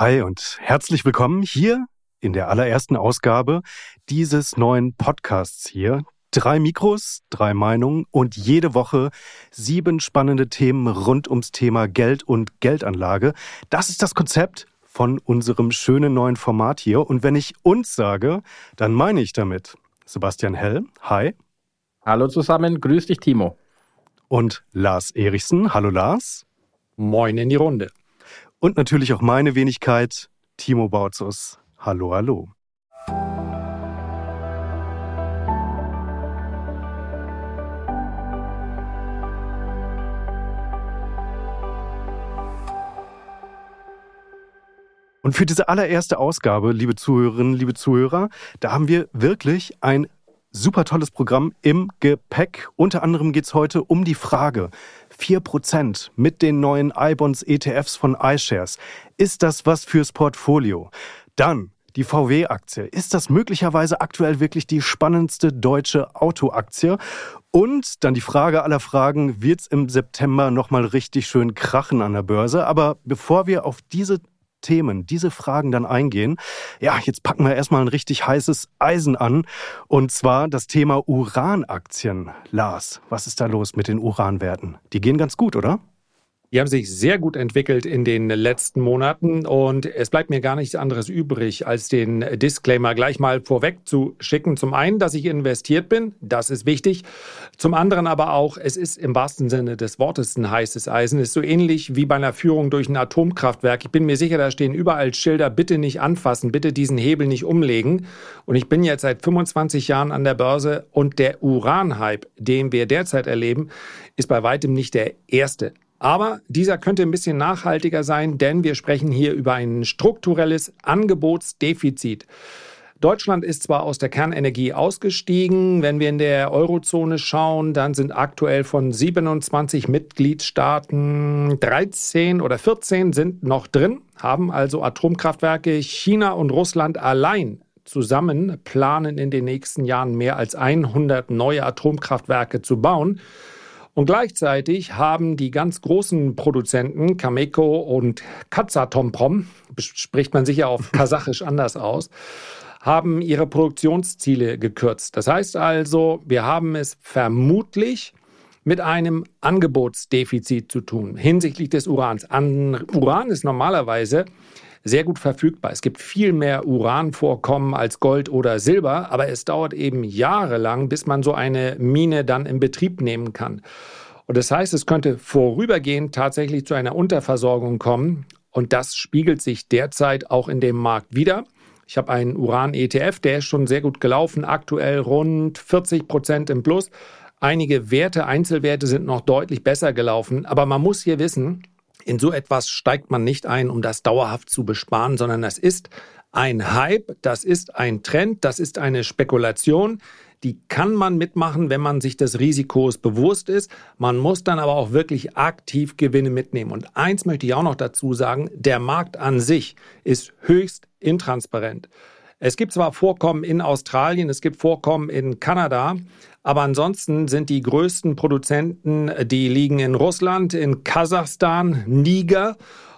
Hi und herzlich willkommen hier in der allerersten Ausgabe dieses neuen Podcasts hier. Drei Mikros, drei Meinungen und jede Woche sieben spannende Themen rund ums Thema Geld und Geldanlage. Das ist das Konzept von unserem schönen neuen Format hier. Und wenn ich uns sage, dann meine ich damit Sebastian Hell. Hi. Hallo zusammen, grüß dich, Timo. Und Lars Erichsen. Hallo, Lars. Moin in die Runde. Und natürlich auch meine Wenigkeit, Timo Bautzus. Hallo, hallo. Und für diese allererste Ausgabe, liebe Zuhörerinnen, liebe Zuhörer, da haben wir wirklich ein super tolles Programm im Gepäck. Unter anderem geht es heute um die Frage, 4% mit den neuen iBonds ETFs von iShares. Ist das was fürs Portfolio? Dann die VW-Aktie. Ist das möglicherweise aktuell wirklich die spannendste deutsche Autoaktie? Und dann die Frage aller Fragen, wird es im September nochmal richtig schön krachen an der Börse? Aber bevor wir auf diese Themen, diese Fragen dann eingehen. Ja, jetzt packen wir erstmal ein richtig heißes Eisen an. Und zwar das Thema Uranaktien. Lars, was ist da los mit den Uranwerten? Die gehen ganz gut, oder? Die haben sich sehr gut entwickelt in den letzten Monaten und es bleibt mir gar nichts anderes übrig, als den Disclaimer gleich mal vorweg zu schicken. Zum einen, dass ich investiert bin, das ist wichtig. Zum anderen aber auch, es ist im wahrsten Sinne des Wortes ein heißes Eisen. Ist so ähnlich wie bei einer Führung durch ein Atomkraftwerk. Ich bin mir sicher, da stehen überall Schilder, bitte nicht anfassen, bitte diesen Hebel nicht umlegen. Und ich bin jetzt seit 25 Jahren an der Börse und der Uranhype, den wir derzeit erleben, ist bei weitem nicht der erste. Aber dieser könnte ein bisschen nachhaltiger sein, denn wir sprechen hier über ein strukturelles Angebotsdefizit. Deutschland ist zwar aus der Kernenergie ausgestiegen. Wenn wir in der Eurozone schauen, dann sind aktuell von 27 Mitgliedstaaten 13 oder 14 sind noch drin, haben also Atomkraftwerke. China und Russland allein zusammen planen in den nächsten Jahren mehr als 100 neue Atomkraftwerke zu bauen. Und gleichzeitig haben die ganz großen Produzenten, Cameco und Kazatomprom, spricht man sicher auf Kasachisch anders aus, haben ihre Produktionsziele gekürzt. Das heißt also, wir haben es vermutlich mit einem Angebotsdefizit zu tun hinsichtlich des Urans. An Uran ist normalerweise sehr gut verfügbar. Es gibt viel mehr Uranvorkommen als Gold oder Silber, aber es dauert eben jahrelang, bis man so eine Mine dann in Betrieb nehmen kann. Und das heißt, es könnte vorübergehend tatsächlich zu einer Unterversorgung kommen. Und das spiegelt sich derzeit auch in dem Markt wieder. Ich habe einen Uran-ETF, der ist schon sehr gut gelaufen, aktuell rund 40 Prozent im Plus. Einige Werte, Einzelwerte sind noch deutlich besser gelaufen. Aber man muss hier wissen, in so etwas steigt man nicht ein, um das dauerhaft zu besparen, sondern das ist ein Hype, das ist ein Trend, das ist eine Spekulation. Die kann man mitmachen, wenn man sich des Risikos bewusst ist. Man muss dann aber auch wirklich aktiv Gewinne mitnehmen. Und eins möchte ich auch noch dazu sagen, der Markt an sich ist höchst intransparent. Es gibt zwar Vorkommen in Australien, es gibt Vorkommen in Kanada, aber ansonsten sind die größten Produzenten, die liegen in Russland, in Kasachstan, Niger.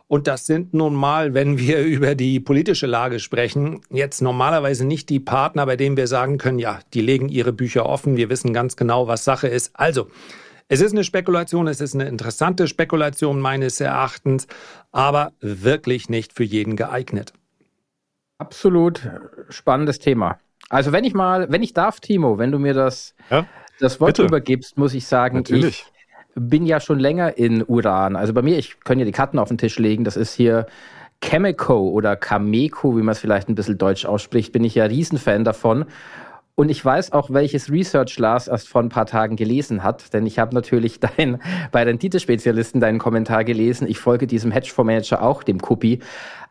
Und das sind nun mal, wenn wir über die politische Lage sprechen, jetzt normalerweise nicht die Partner, bei denen wir sagen können, ja, die legen ihre Bücher offen, wir wissen ganz genau, was Sache ist. Also, es ist eine Spekulation, es ist eine interessante Spekulation meines Erachtens, aber wirklich nicht für jeden geeignet. Absolut spannendes Thema. Also wenn ich mal, wenn ich darf, Timo, wenn du mir das, ja, das Wort bitte. übergibst, muss ich sagen, Natürlich. ich bin ja schon länger in Uran. Also bei mir, ich kann ja die Karten auf den Tisch legen, das ist hier Chemico oder Cameco, wie man es vielleicht ein bisschen deutsch ausspricht, bin ich ja Riesenfan davon. Und ich weiß auch, welches Research Lars erst vor ein paar Tagen gelesen hat, denn ich habe natürlich dein, bei Renditespezialisten deinen Kommentar gelesen. Ich folge diesem Hedgefondsmanager auch, dem Kupi.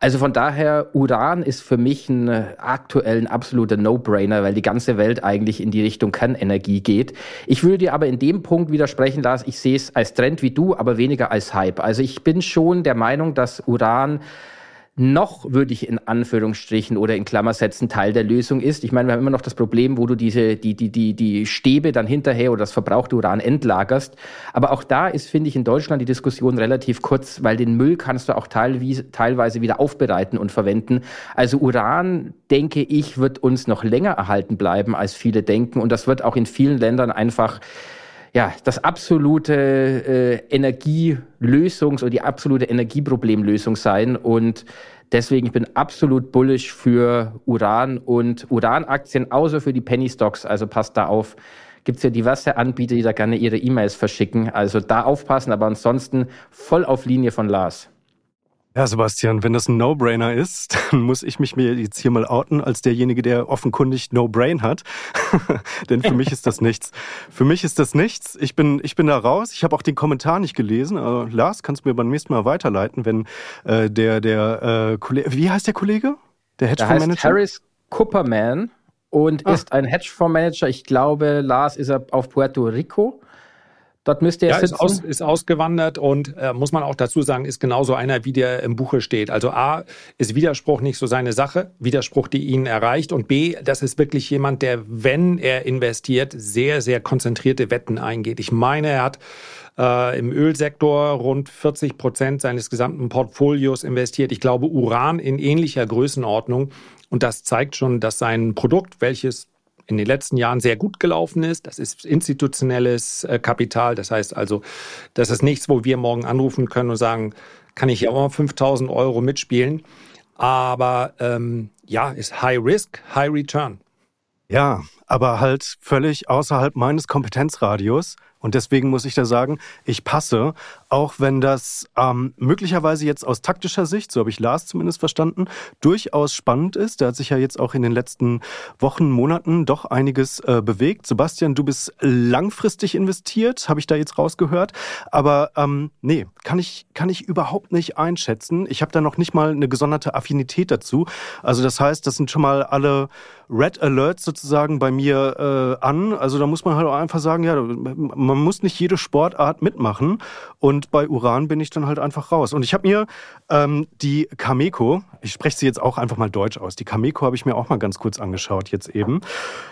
Also von daher, Uran ist für mich ein aktuell ein absoluter No-Brainer, weil die ganze Welt eigentlich in die Richtung Kernenergie geht. Ich würde dir aber in dem Punkt widersprechen, Lars, ich sehe es als Trend wie du, aber weniger als Hype. Also ich bin schon der Meinung, dass Uran noch, würde ich in Anführungsstrichen oder in Klammersätzen Teil der Lösung ist. Ich meine, wir haben immer noch das Problem, wo du diese, die, die, die, die Stäbe dann hinterher oder das verbrauchte Uran entlagerst. Aber auch da ist, finde ich, in Deutschland die Diskussion relativ kurz, weil den Müll kannst du auch teilweise, teilweise wieder aufbereiten und verwenden. Also Uran, denke ich, wird uns noch länger erhalten bleiben, als viele denken. Und das wird auch in vielen Ländern einfach ja, das absolute äh, Energielösungs- oder die absolute Energieproblemlösung sein. Und deswegen, ich bin absolut bullish für Uran und Uranaktien, außer für die Penny Stocks. Also passt da auf. Gibt es ja diverse Anbieter, die da gerne ihre E-Mails verschicken. Also da aufpassen, aber ansonsten voll auf Linie von Lars. Ja, Sebastian, wenn das ein No-Brainer ist, dann muss ich mich mir jetzt hier mal outen als derjenige, der offenkundig No-Brain hat. Denn für mich ist das nichts. Für mich ist das nichts. Ich bin, ich bin da raus. Ich habe auch den Kommentar nicht gelesen. Uh, Lars, kannst du mir beim nächsten Mal weiterleiten, wenn äh, der, der äh, Kollege, wie heißt der Kollege? Der Hedgefondsmanager? Harris Cooperman und ah. ist ein Hedgefondsmanager. Ich glaube, Lars ist er auf Puerto Rico. Dort müsste er ja, sitzen. Ist, aus, ist ausgewandert und äh, muss man auch dazu sagen, ist genauso einer, wie der im Buche steht. Also A, ist Widerspruch nicht so seine Sache, Widerspruch, die ihn erreicht. Und B, das ist wirklich jemand, der, wenn er investiert, sehr, sehr konzentrierte Wetten eingeht. Ich meine, er hat äh, im Ölsektor rund 40 Prozent seines gesamten Portfolios investiert. Ich glaube, Uran in ähnlicher Größenordnung. Und das zeigt schon, dass sein Produkt, welches in den letzten Jahren sehr gut gelaufen ist. Das ist institutionelles äh, Kapital. Das heißt also, das ist nichts, wo wir morgen anrufen können und sagen, kann ich ja auch mal 5000 Euro mitspielen. Aber ähm, ja, ist High Risk, High Return. Ja, aber halt völlig außerhalb meines Kompetenzradius. Und deswegen muss ich da sagen, ich passe, auch wenn das ähm, möglicherweise jetzt aus taktischer Sicht, so habe ich Lars zumindest verstanden, durchaus spannend ist. Der hat sich ja jetzt auch in den letzten Wochen, Monaten doch einiges äh, bewegt. Sebastian, du bist langfristig investiert, habe ich da jetzt rausgehört. Aber ähm, nee, kann ich, kann ich überhaupt nicht einschätzen. Ich habe da noch nicht mal eine gesonderte Affinität dazu. Also das heißt, das sind schon mal alle Red Alerts sozusagen bei mir äh, an. Also da muss man halt auch einfach sagen, ja, man muss nicht jede Sportart mitmachen. Und bei Uran bin ich dann halt einfach raus. Und ich habe mir ähm, die Cameco, ich spreche sie jetzt auch einfach mal deutsch aus, die Cameco habe ich mir auch mal ganz kurz angeschaut jetzt eben.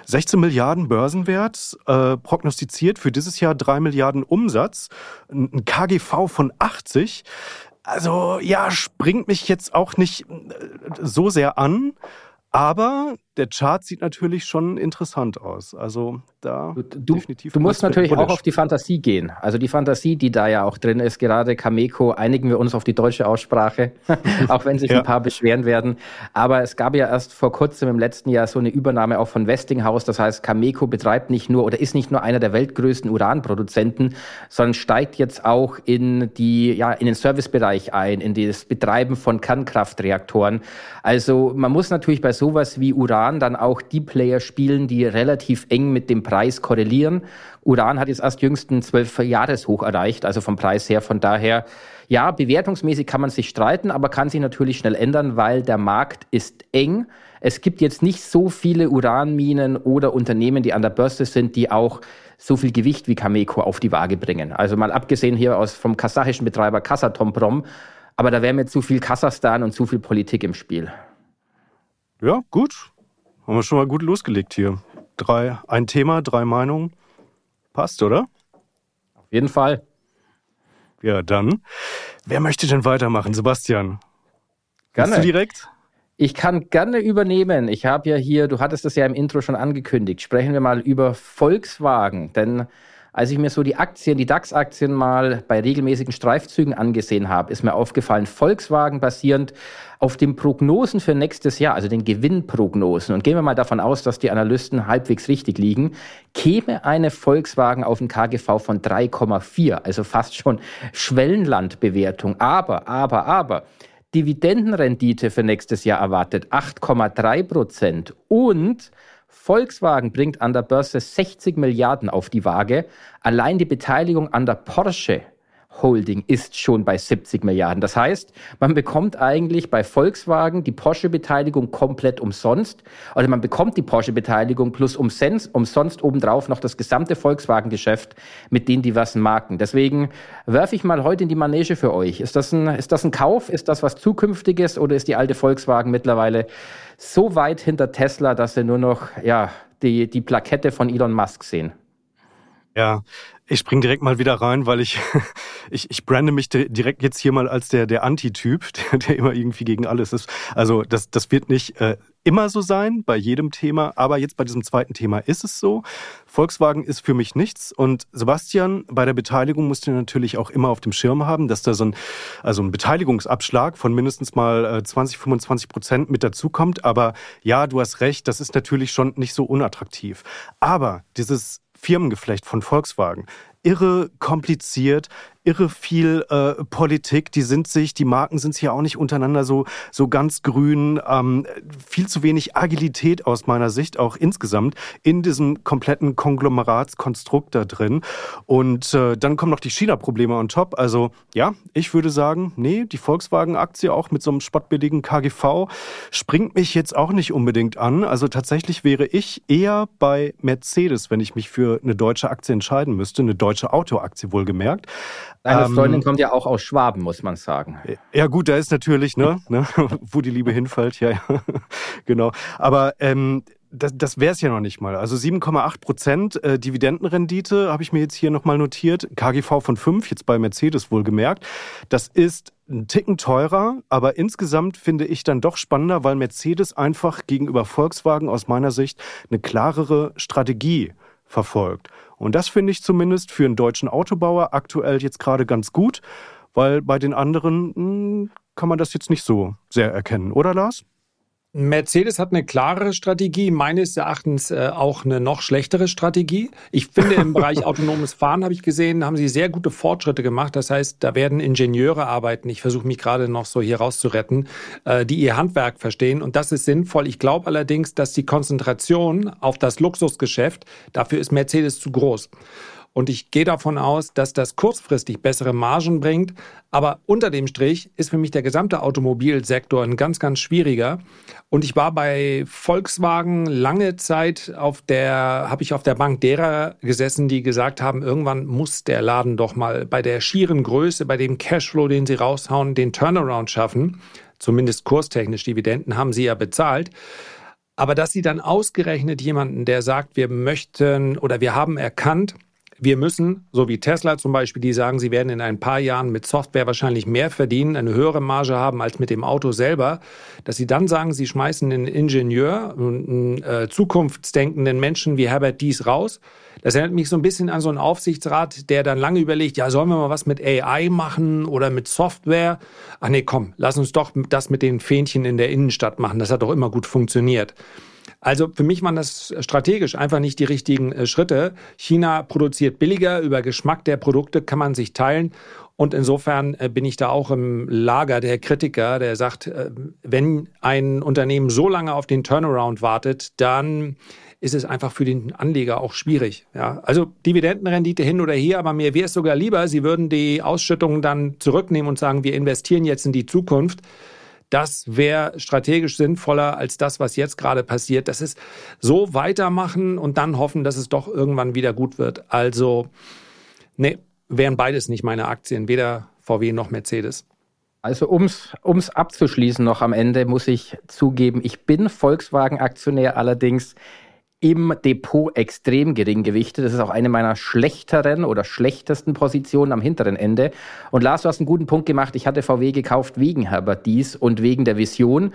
16 Milliarden Börsenwert, äh, prognostiziert für dieses Jahr 3 Milliarden Umsatz, ein KGV von 80. Also ja, springt mich jetzt auch nicht äh, so sehr an. Aber der Chart sieht natürlich schon interessant aus. Also da du, definitiv. Du musst natürlich auch auf die Fantasie gehen. Also die Fantasie, die da ja auch drin ist, gerade Kameko, einigen wir uns auf die deutsche Aussprache, auch wenn sich ja. ein paar beschweren werden. Aber es gab ja erst vor kurzem im letzten Jahr so eine Übernahme auch von Westinghouse. Das heißt, Kameko betreibt nicht nur oder ist nicht nur einer der weltgrößten Uranproduzenten, sondern steigt jetzt auch in die, ja, in den Servicebereich ein, in das Betreiben von Kernkraftreaktoren. Also man muss natürlich bei sowas wie Uran dann auch die Player spielen, die relativ eng mit dem Preis korrelieren. Uran hat jetzt erst jüngsten zwölf Jahreshoch erreicht, also vom Preis her. Von daher, ja, bewertungsmäßig kann man sich streiten, aber kann sich natürlich schnell ändern, weil der Markt ist eng. Es gibt jetzt nicht so viele Uranminen oder Unternehmen, die an der Börse sind, die auch so viel Gewicht wie Cameco auf die Waage bringen. Also mal abgesehen hier aus vom kasachischen Betreiber Kasatomprom, aber da wäre mir zu viel Kasachstan und zu viel Politik im Spiel. Ja, gut. Haben wir schon mal gut losgelegt hier. Drei, ein Thema, drei Meinungen. Passt, oder? Auf jeden Fall. Ja, dann. Wer möchte denn weitermachen? Sebastian. Gerne. du direkt? Ich kann gerne übernehmen. Ich habe ja hier, du hattest das ja im Intro schon angekündigt. Sprechen wir mal über Volkswagen. Denn als ich mir so die Aktien, die DAX-Aktien mal bei regelmäßigen Streifzügen angesehen habe, ist mir aufgefallen, Volkswagen basierend auf den Prognosen für nächstes Jahr, also den Gewinnprognosen, und gehen wir mal davon aus, dass die Analysten halbwegs richtig liegen, käme eine Volkswagen auf ein KGV von 3,4, also fast schon Schwellenlandbewertung. Aber, aber, aber, Dividendenrendite für nächstes Jahr erwartet 8,3 Prozent und Volkswagen bringt an der Börse 60 Milliarden auf die Waage. Allein die Beteiligung an der Porsche Holding ist schon bei 70 Milliarden. Das heißt, man bekommt eigentlich bei Volkswagen die Porsche-Beteiligung komplett umsonst. Also man bekommt die Porsche-Beteiligung plus umsonst, umsonst obendrauf noch das gesamte Volkswagen-Geschäft mit den diversen Marken. Deswegen werfe ich mal heute in die Manege für euch. Ist das ein, ist das ein Kauf? Ist das was Zukünftiges? Oder ist die alte Volkswagen mittlerweile so weit hinter Tesla, dass sie nur noch ja, die, die Plakette von Elon Musk sehen? Ja, ich spring direkt mal wieder rein, weil ich, ich, ich brande mich direkt jetzt hier mal als der, der Antityp, der, der immer irgendwie gegen alles ist. Also das, das wird nicht äh, immer so sein bei jedem Thema, aber jetzt bei diesem zweiten Thema ist es so. Volkswagen ist für mich nichts und Sebastian, bei der Beteiligung musst du natürlich auch immer auf dem Schirm haben, dass da so ein, also ein Beteiligungsabschlag von mindestens mal 20, äh, 25 Prozent mit dazukommt. Aber ja, du hast recht, das ist natürlich schon nicht so unattraktiv. Aber dieses Firmengeflecht von Volkswagen. Irre kompliziert, irre viel äh, Politik. Die sind sich, die Marken sind sich ja auch nicht untereinander so, so ganz grün. Ähm, viel zu wenig Agilität aus meiner Sicht, auch insgesamt in diesem kompletten Konglomeratskonstrukt da drin. Und äh, dann kommen noch die China-Probleme on top. Also ja, ich würde sagen, nee, die Volkswagen-Aktie auch mit so einem spottbilligen KGV springt mich jetzt auch nicht unbedingt an. Also tatsächlich wäre ich eher bei Mercedes, wenn ich mich für eine deutsche Aktie entscheiden müsste, eine deutsche Autoaktie wohlgemerkt. Deine ähm, Freundin kommt ja auch aus Schwaben, muss man sagen. Ja gut, da ist natürlich, ne, ne wo die Liebe hinfällt, ja, ja, genau. Aber ähm, das, das wäre es ja noch nicht mal. Also 7,8 Prozent äh, Dividendenrendite habe ich mir jetzt hier nochmal notiert. KGV von 5, jetzt bei Mercedes wohlgemerkt. Das ist ein Ticken teurer, aber insgesamt finde ich dann doch spannender, weil Mercedes einfach gegenüber Volkswagen aus meiner Sicht eine klarere Strategie verfolgt. Und das finde ich zumindest für einen deutschen Autobauer aktuell jetzt gerade ganz gut, weil bei den anderen mh, hm, kann man das jetzt nicht so sehr erkennen, oder Lars? Mercedes hat eine klarere Strategie, meines Erachtens äh, auch eine noch schlechtere Strategie. Ich finde, im Bereich autonomes Fahren habe ich gesehen, haben sie sehr gute Fortschritte gemacht. Das heißt, da werden Ingenieure arbeiten. Ich versuche mich gerade noch so hier rauszuretten, äh, die ihr Handwerk verstehen. Und das ist sinnvoll. Ich glaube allerdings, dass die Konzentration auf das Luxusgeschäft, dafür ist Mercedes zu groß. Und ich gehe davon aus, dass das kurzfristig bessere Margen bringt. Aber unter dem Strich ist für mich der gesamte Automobilsektor ein ganz, ganz schwieriger. Und ich war bei Volkswagen lange Zeit auf der, habe ich auf der Bank derer gesessen, die gesagt haben, irgendwann muss der Laden doch mal bei der schieren Größe, bei dem Cashflow, den sie raushauen, den Turnaround schaffen. Zumindest kurstechnisch Dividenden haben sie ja bezahlt. Aber dass sie dann ausgerechnet jemanden, der sagt, wir möchten oder wir haben erkannt, wir müssen, so wie Tesla zum Beispiel, die sagen, sie werden in ein paar Jahren mit Software wahrscheinlich mehr verdienen, eine höhere Marge haben als mit dem Auto selber, dass sie dann sagen, sie schmeißen einen Ingenieur, einen äh, zukunftsdenkenden Menschen wie Herbert Dies raus. Das erinnert mich so ein bisschen an so einen Aufsichtsrat, der dann lange überlegt, ja, sollen wir mal was mit AI machen oder mit Software? Ach nee, komm, lass uns doch das mit den Fähnchen in der Innenstadt machen. Das hat doch immer gut funktioniert. Also für mich waren das strategisch einfach nicht die richtigen äh, Schritte. China produziert billiger, über Geschmack der Produkte kann man sich teilen. Und insofern äh, bin ich da auch im Lager der Kritiker, der sagt, äh, wenn ein Unternehmen so lange auf den Turnaround wartet, dann ist es einfach für den Anleger auch schwierig. Ja, also Dividendenrendite hin oder her, aber mir wäre es sogar lieber, Sie würden die Ausschüttungen dann zurücknehmen und sagen, wir investieren jetzt in die Zukunft. Das wäre strategisch sinnvoller als das, was jetzt gerade passiert. Das ist so weitermachen und dann hoffen, dass es doch irgendwann wieder gut wird. Also, nee, wären beides nicht meine Aktien, weder VW noch Mercedes. Also ums ums abzuschließen noch am Ende muss ich zugeben, ich bin Volkswagen-Aktionär, allerdings im Depot extrem gering gewichtet. Das ist auch eine meiner schlechteren oder schlechtesten Positionen am hinteren Ende. Und Lars, du hast einen guten Punkt gemacht. Ich hatte VW gekauft wegen Herbert Dies und wegen der Vision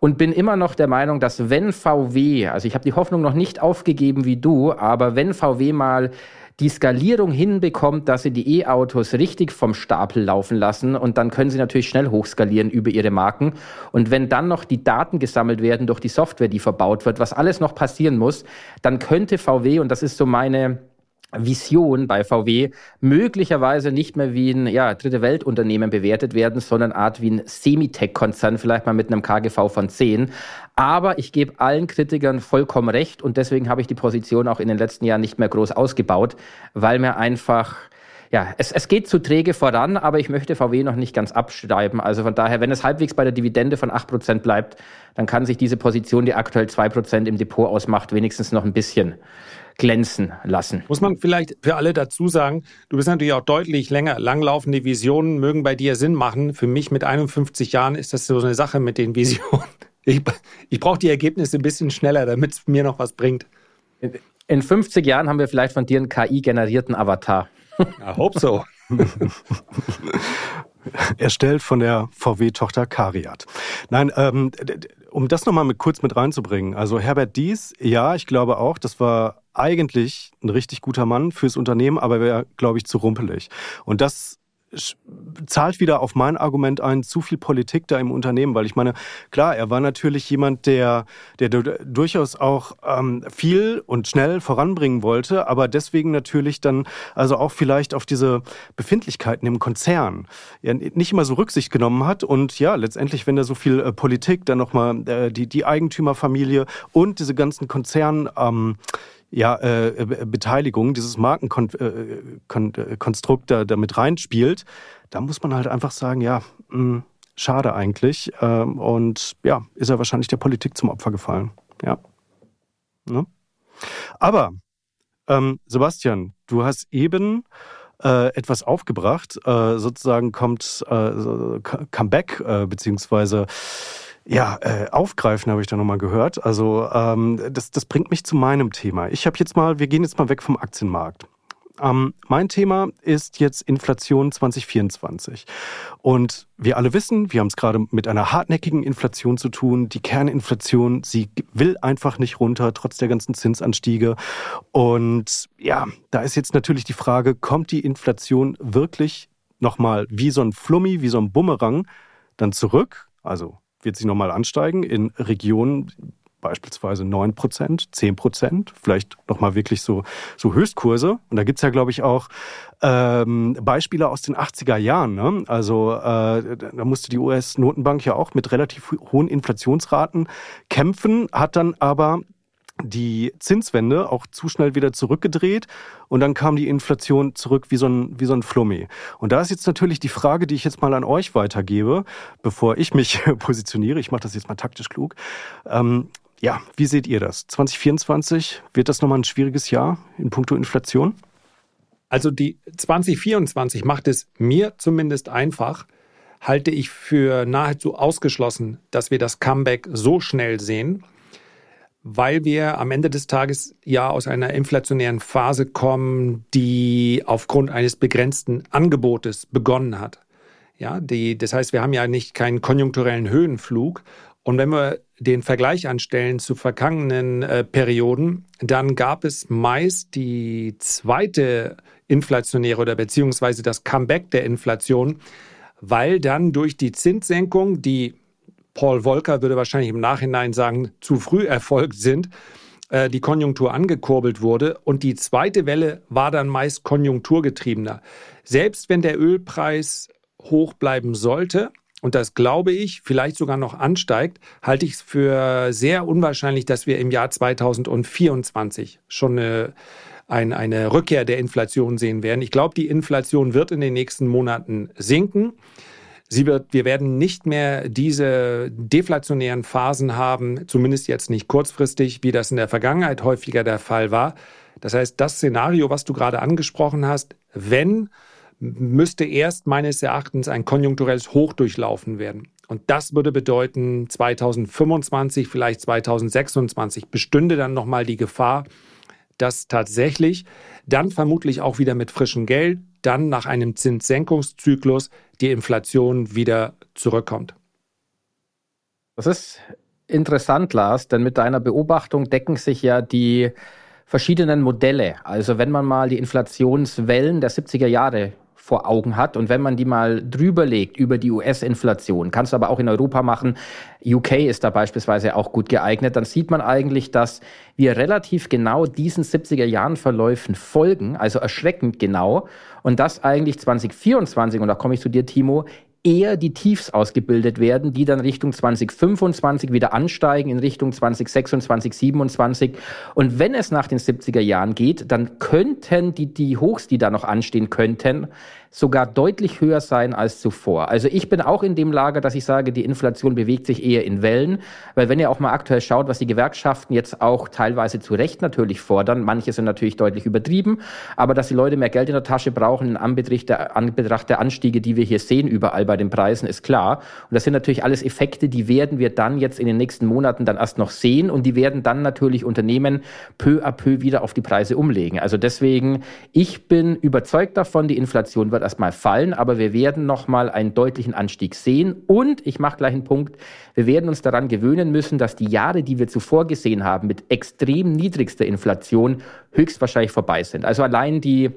und bin immer noch der Meinung, dass wenn VW, also ich habe die Hoffnung noch nicht aufgegeben wie du, aber wenn VW mal die Skalierung hinbekommt, dass sie die E-Autos richtig vom Stapel laufen lassen und dann können sie natürlich schnell hochskalieren über ihre Marken. Und wenn dann noch die Daten gesammelt werden durch die Software, die verbaut wird, was alles noch passieren muss, dann könnte VW, und das ist so meine Vision bei VW möglicherweise nicht mehr wie ein ja, dritte Weltunternehmen bewertet werden, sondern Art wie ein Semitech-Konzern, vielleicht mal mit einem KGV von 10. Aber ich gebe allen Kritikern vollkommen recht und deswegen habe ich die Position auch in den letzten Jahren nicht mehr groß ausgebaut, weil mir einfach ja, es, es geht zu träge voran, aber ich möchte VW noch nicht ganz abschreiben. Also von daher, wenn es halbwegs bei der Dividende von 8% bleibt, dann kann sich diese Position, die aktuell 2% im Depot ausmacht, wenigstens noch ein bisschen glänzen lassen. Muss man vielleicht für alle dazu sagen, du bist natürlich auch deutlich länger. Langlaufende Visionen mögen bei dir Sinn machen. Für mich mit 51 Jahren ist das so eine Sache mit den Visionen. Ich, ich brauche die Ergebnisse ein bisschen schneller, damit es mir noch was bringt. In 50 Jahren haben wir vielleicht von dir einen KI-generierten Avatar. I hope so. Erstellt von der VW-Tochter Cariat. Nein, ähm, um das nochmal mit, kurz mit reinzubringen. Also Herbert Dies, ja, ich glaube auch, das war eigentlich ein richtig guter Mann fürs Unternehmen, aber wäre, glaube ich, zu rumpelig. Und das zahlt wieder auf mein Argument ein, zu viel Politik da im Unternehmen, weil ich meine, klar, er war natürlich jemand, der, der durchaus auch ähm, viel und schnell voranbringen wollte, aber deswegen natürlich dann also auch vielleicht auf diese Befindlichkeiten im Konzern ja, nicht immer so Rücksicht genommen hat und ja, letztendlich, wenn er so viel äh, Politik, dann nochmal äh, die, die Eigentümerfamilie und diese ganzen Konzern ähm, ja, äh, äh, Beteiligung, dieses Markenkonstrukt äh, da, da mit reinspielt, da muss man halt einfach sagen, ja, mh, hm, schade eigentlich. Ähm, und ja, ist er wahrscheinlich der Politik zum Opfer gefallen. Ja. Ne? Aber, ähm, Sebastian, du hast eben äh, etwas aufgebracht, äh, sozusagen kommt äh, Comeback, äh, beziehungsweise ja, äh, aufgreifen habe ich da nochmal gehört. Also ähm, das, das bringt mich zu meinem Thema. Ich habe jetzt mal, wir gehen jetzt mal weg vom Aktienmarkt. Ähm, mein Thema ist jetzt Inflation 2024. Und wir alle wissen, wir haben es gerade mit einer hartnäckigen Inflation zu tun. Die Kerninflation, sie will einfach nicht runter, trotz der ganzen Zinsanstiege. Und ja, da ist jetzt natürlich die Frage, kommt die Inflation wirklich nochmal wie so ein Flummi, wie so ein Bumerang dann zurück? Also wird sie nochmal ansteigen in Regionen, beispielsweise 9 Prozent, 10 Prozent, vielleicht nochmal wirklich so, so Höchstkurse. Und da gibt's ja, glaube ich, auch ähm, Beispiele aus den 80er Jahren. Ne? Also äh, da musste die US-Notenbank ja auch mit relativ hohen Inflationsraten kämpfen, hat dann aber die Zinswende auch zu schnell wieder zurückgedreht und dann kam die Inflation zurück wie so ein, wie so ein Flummi. Und da ist jetzt natürlich die Frage, die ich jetzt mal an euch weitergebe, bevor ich mich positioniere. Ich mache das jetzt mal taktisch klug. Ähm, ja, wie seht ihr das? 2024, wird das nochmal ein schwieriges Jahr in puncto Inflation? Also die 2024 macht es mir zumindest einfach, halte ich für nahezu ausgeschlossen, dass wir das Comeback so schnell sehen weil wir am Ende des Tages ja aus einer inflationären Phase kommen, die aufgrund eines begrenzten Angebotes begonnen hat. Ja, die, das heißt, wir haben ja nicht keinen konjunkturellen Höhenflug. Und wenn wir den Vergleich anstellen zu vergangenen äh, Perioden, dann gab es meist die zweite inflationäre oder beziehungsweise das Comeback der Inflation, weil dann durch die Zinssenkung, die Paul Volcker würde wahrscheinlich im Nachhinein sagen, zu früh erfolgt sind, äh, die Konjunktur angekurbelt wurde. Und die zweite Welle war dann meist konjunkturgetriebener. Selbst wenn der Ölpreis hoch bleiben sollte, und das glaube ich, vielleicht sogar noch ansteigt, halte ich es für sehr unwahrscheinlich, dass wir im Jahr 2024 schon eine, eine, eine Rückkehr der Inflation sehen werden. Ich glaube, die Inflation wird in den nächsten Monaten sinken. Sie wird, wir werden nicht mehr diese deflationären Phasen haben, zumindest jetzt nicht kurzfristig, wie das in der Vergangenheit häufiger der Fall war. Das heißt, das Szenario, was du gerade angesprochen hast, wenn, müsste erst meines Erachtens ein konjunkturelles Hoch durchlaufen werden. Und das würde bedeuten, 2025, vielleicht 2026 bestünde dann nochmal die Gefahr, dass tatsächlich dann vermutlich auch wieder mit frischem Geld, dann nach einem Zinssenkungszyklus die Inflation wieder zurückkommt. Das ist interessant, Lars, denn mit deiner Beobachtung decken sich ja die verschiedenen Modelle. Also wenn man mal die Inflationswellen der 70er Jahre vor Augen hat. Und wenn man die mal drüber legt über die US-Inflation, kannst du aber auch in Europa machen, UK ist da beispielsweise auch gut geeignet, dann sieht man eigentlich, dass wir relativ genau diesen 70er Jahren Verläufen folgen, also erschreckend genau. Und das eigentlich 2024, und da komme ich zu dir, Timo, eher die Tiefs ausgebildet werden, die dann Richtung 2025 wieder ansteigen, in Richtung 2026, 27. Und wenn es nach den 70er Jahren geht, dann könnten die, die Hochs, die da noch anstehen könnten, sogar deutlich höher sein als zuvor. Also ich bin auch in dem Lager, dass ich sage, die Inflation bewegt sich eher in Wellen, weil wenn ihr auch mal aktuell schaut, was die Gewerkschaften jetzt auch teilweise zu Recht natürlich fordern, manche sind natürlich deutlich übertrieben, aber dass die Leute mehr Geld in der Tasche brauchen in Anbetracht der, Anbetracht der Anstiege, die wir hier sehen überall bei den Preisen, ist klar. Und das sind natürlich alles Effekte, die werden wir dann jetzt in den nächsten Monaten dann erst noch sehen und die werden dann natürlich Unternehmen peu à peu wieder auf die Preise umlegen. Also deswegen, ich bin überzeugt davon, die Inflation wird erstmal fallen, aber wir werden nochmal einen deutlichen Anstieg sehen. Und ich mache gleich einen Punkt, wir werden uns daran gewöhnen müssen, dass die Jahre, die wir zuvor gesehen haben, mit extrem niedrigster Inflation höchstwahrscheinlich vorbei sind. Also allein die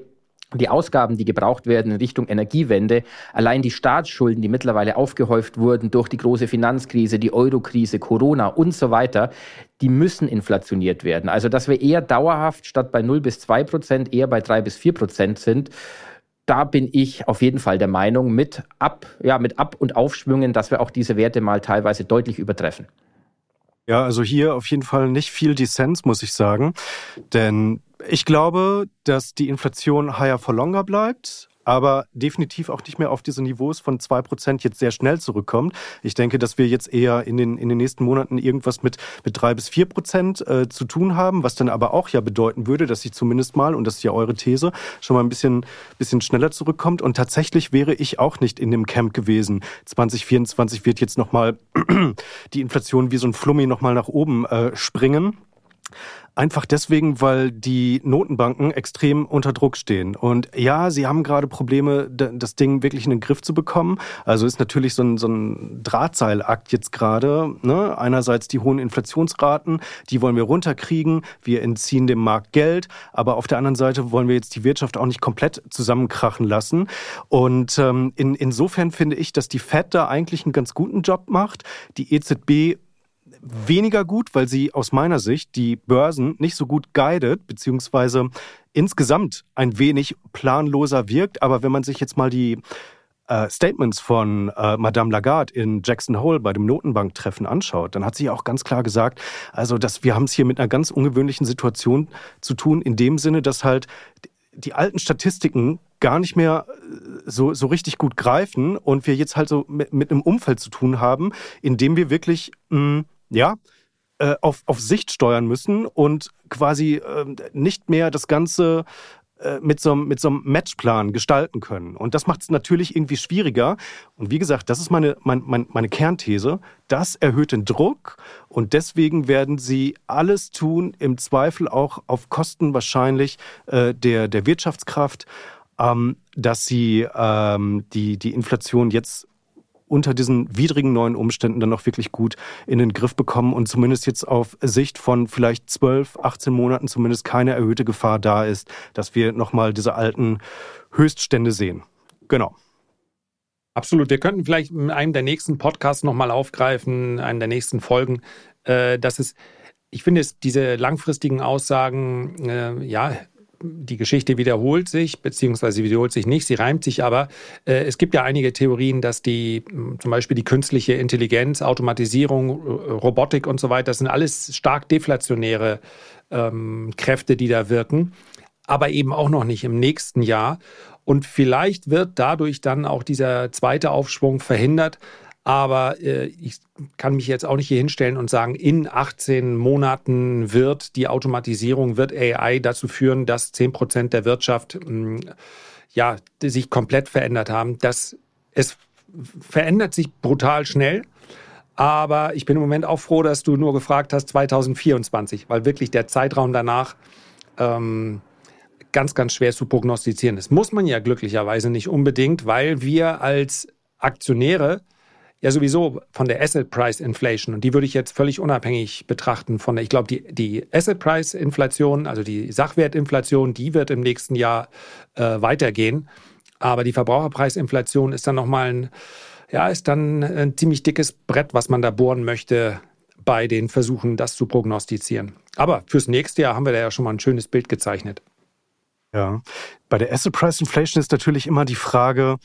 die Ausgaben, die gebraucht werden in Richtung Energiewende, allein die Staatsschulden, die mittlerweile aufgehäuft wurden durch die große Finanzkrise, die Eurokrise, Corona und so weiter, die müssen inflationiert werden. Also, dass wir eher dauerhaft statt bei 0 bis 2 Prozent eher bei 3 bis 4 Prozent sind, da bin ich auf jeden Fall der Meinung, mit Ab, ja, mit Ab- und Aufschwüngen, dass wir auch diese Werte mal teilweise deutlich übertreffen. Ja, also hier auf jeden Fall nicht viel Dissens, muss ich sagen. Denn ich glaube, dass die Inflation higher for longer bleibt aber definitiv auch nicht mehr auf diese Niveaus von zwei Prozent jetzt sehr schnell zurückkommt. Ich denke, dass wir jetzt eher in den, in den nächsten Monaten irgendwas mit, mit drei bis vier Prozent äh, zu tun haben, was dann aber auch ja bedeuten würde, dass sie zumindest mal, und das ist ja eure These, schon mal ein bisschen, bisschen schneller zurückkommt. Und tatsächlich wäre ich auch nicht in dem Camp gewesen. 2024 wird jetzt nochmal die Inflation wie so ein Flummi nochmal nach oben äh, springen. Einfach deswegen, weil die Notenbanken extrem unter Druck stehen. Und ja, sie haben gerade Probleme, das Ding wirklich in den Griff zu bekommen. Also ist natürlich so ein, so ein Drahtseilakt jetzt gerade. Ne? Einerseits die hohen Inflationsraten, die wollen wir runterkriegen. Wir entziehen dem Markt Geld. Aber auf der anderen Seite wollen wir jetzt die Wirtschaft auch nicht komplett zusammenkrachen lassen. Und ähm, in, insofern finde ich, dass die Fed da eigentlich einen ganz guten Job macht. Die EZB weniger gut, weil sie aus meiner Sicht die Börsen nicht so gut guidet, beziehungsweise insgesamt ein wenig planloser wirkt. Aber wenn man sich jetzt mal die äh, Statements von äh, Madame Lagarde in Jackson Hole bei dem Notenbanktreffen anschaut, dann hat sie auch ganz klar gesagt, also dass wir haben es hier mit einer ganz ungewöhnlichen Situation zu tun, in dem Sinne, dass halt die alten Statistiken gar nicht mehr äh, so, so richtig gut greifen und wir jetzt halt so mit, mit einem Umfeld zu tun haben, in dem wir wirklich mh, mm, ja, äh, auf, auf Sicht steuern müssen und quasi äh, nicht mehr das Ganze äh, mit so, mit so einem Matchplan gestalten können. Und das macht es natürlich irgendwie schwieriger. Und wie gesagt, das ist meine, mein, mein, meine Kernthese. Das erhöht den Druck und deswegen werden sie alles tun, im Zweifel auch auf Kosten wahrscheinlich äh, der, der Wirtschaftskraft, ähm, dass sie ähm, die, die Inflation jetzt unter diesen widrigen neuen Umständen dann auch wirklich gut in den Griff bekommen und zumindest jetzt auf Sicht von vielleicht 12, 18 Monaten zumindest keine erhöhte Gefahr da ist, dass wir nochmal diese alten Höchststände sehen. Genau. Absolut. Wir könnten vielleicht in einem der nächsten Podcasts nochmal aufgreifen, einen der nächsten Folgen, äh, dass es ich finde es, diese langfristigen Aussagen, äh, ja, die Geschichte wiederholt sich, beziehungsweise sie wiederholt sich nicht, sie reimt sich aber. Äh, es gibt ja einige Theorien, dass die zum Beispiel die künstliche Intelligenz, Automatisierung, Robotik und so weiter, das sind alles stark deflationäre ähm, Kräfte, die da wirken, aber eben auch noch nicht im nächsten Jahr. Und vielleicht wird dadurch dann auch dieser zweite Aufschwung verhindert. Aber äh, ich kann mich jetzt auch nicht hier hinstellen und sagen, in 18 Monaten wird die Automatisierung, wird AI dazu führen, dass 10 Prozent der Wirtschaft hm, ja, sich komplett verändert haben. Das, es verändert sich brutal schnell. Aber ich bin im Moment auch froh, dass du nur gefragt hast 2024, weil wirklich der Zeitraum danach ähm, ganz, ganz schwer zu prognostizieren ist. Muss man ja glücklicherweise nicht unbedingt, weil wir als Aktionäre ja sowieso von der Asset Price Inflation und die würde ich jetzt völlig unabhängig betrachten von der, ich glaube, die, die Asset Price Inflation, also die Sachwertinflation, die wird im nächsten Jahr äh, weitergehen. Aber die Verbraucherpreisinflation ist dann nochmal ein, ja, ist dann ein ziemlich dickes Brett, was man da bohren möchte bei den Versuchen, das zu prognostizieren. Aber fürs nächste Jahr haben wir da ja schon mal ein schönes Bild gezeichnet. Ja, bei der Asset Price Inflation ist natürlich immer die Frage,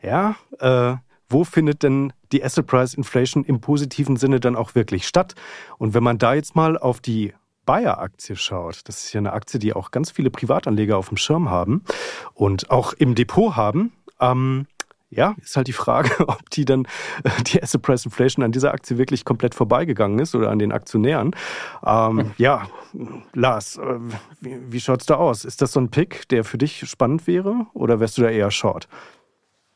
ja, äh, wo findet denn die Asset Price Inflation im positiven Sinne dann auch wirklich statt? Und wenn man da jetzt mal auf die Bayer-Aktie schaut, das ist ja eine Aktie, die auch ganz viele Privatanleger auf dem Schirm haben und auch im Depot haben, ähm, ja, ist halt die Frage, ob die dann äh, die Asset Price Inflation an dieser Aktie wirklich komplett vorbeigegangen ist oder an den Aktionären. Ähm, mhm. Ja, Lars, äh, wie, wie schaut es da aus? Ist das so ein Pick, der für dich spannend wäre oder wärst du da eher short?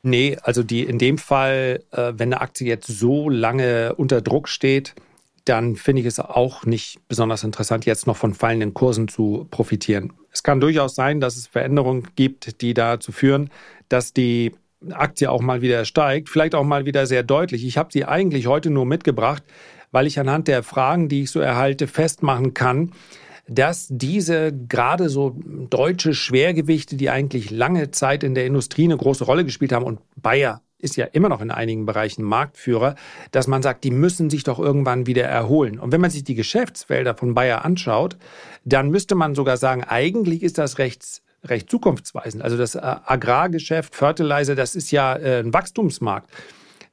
Nee, also die in dem Fall, äh, wenn eine Aktie jetzt so lange unter Druck steht, dann finde ich es auch nicht besonders interessant, jetzt noch von fallenden Kursen zu profitieren. Es kann durchaus sein, dass es Veränderungen gibt, die dazu führen, dass die Aktie auch mal wieder steigt, vielleicht auch mal wieder sehr deutlich. Ich habe sie eigentlich heute nur mitgebracht, weil ich anhand der Fragen, die ich so erhalte, festmachen kann, dass diese gerade so deutsche Schwergewichte, die eigentlich lange Zeit in der Industrie eine große Rolle gespielt haben und Bayer ist ja immer noch in einigen Bereichen Marktführer, dass man sagt, die müssen sich doch irgendwann wieder erholen. Und wenn man sich die Geschäftsfelder von Bayer anschaut, dann müsste man sogar sagen, eigentlich ist das recht, recht zukunftsweisend. Also das äh, Agrargeschäft, Fertilizer, das ist ja äh, ein Wachstumsmarkt.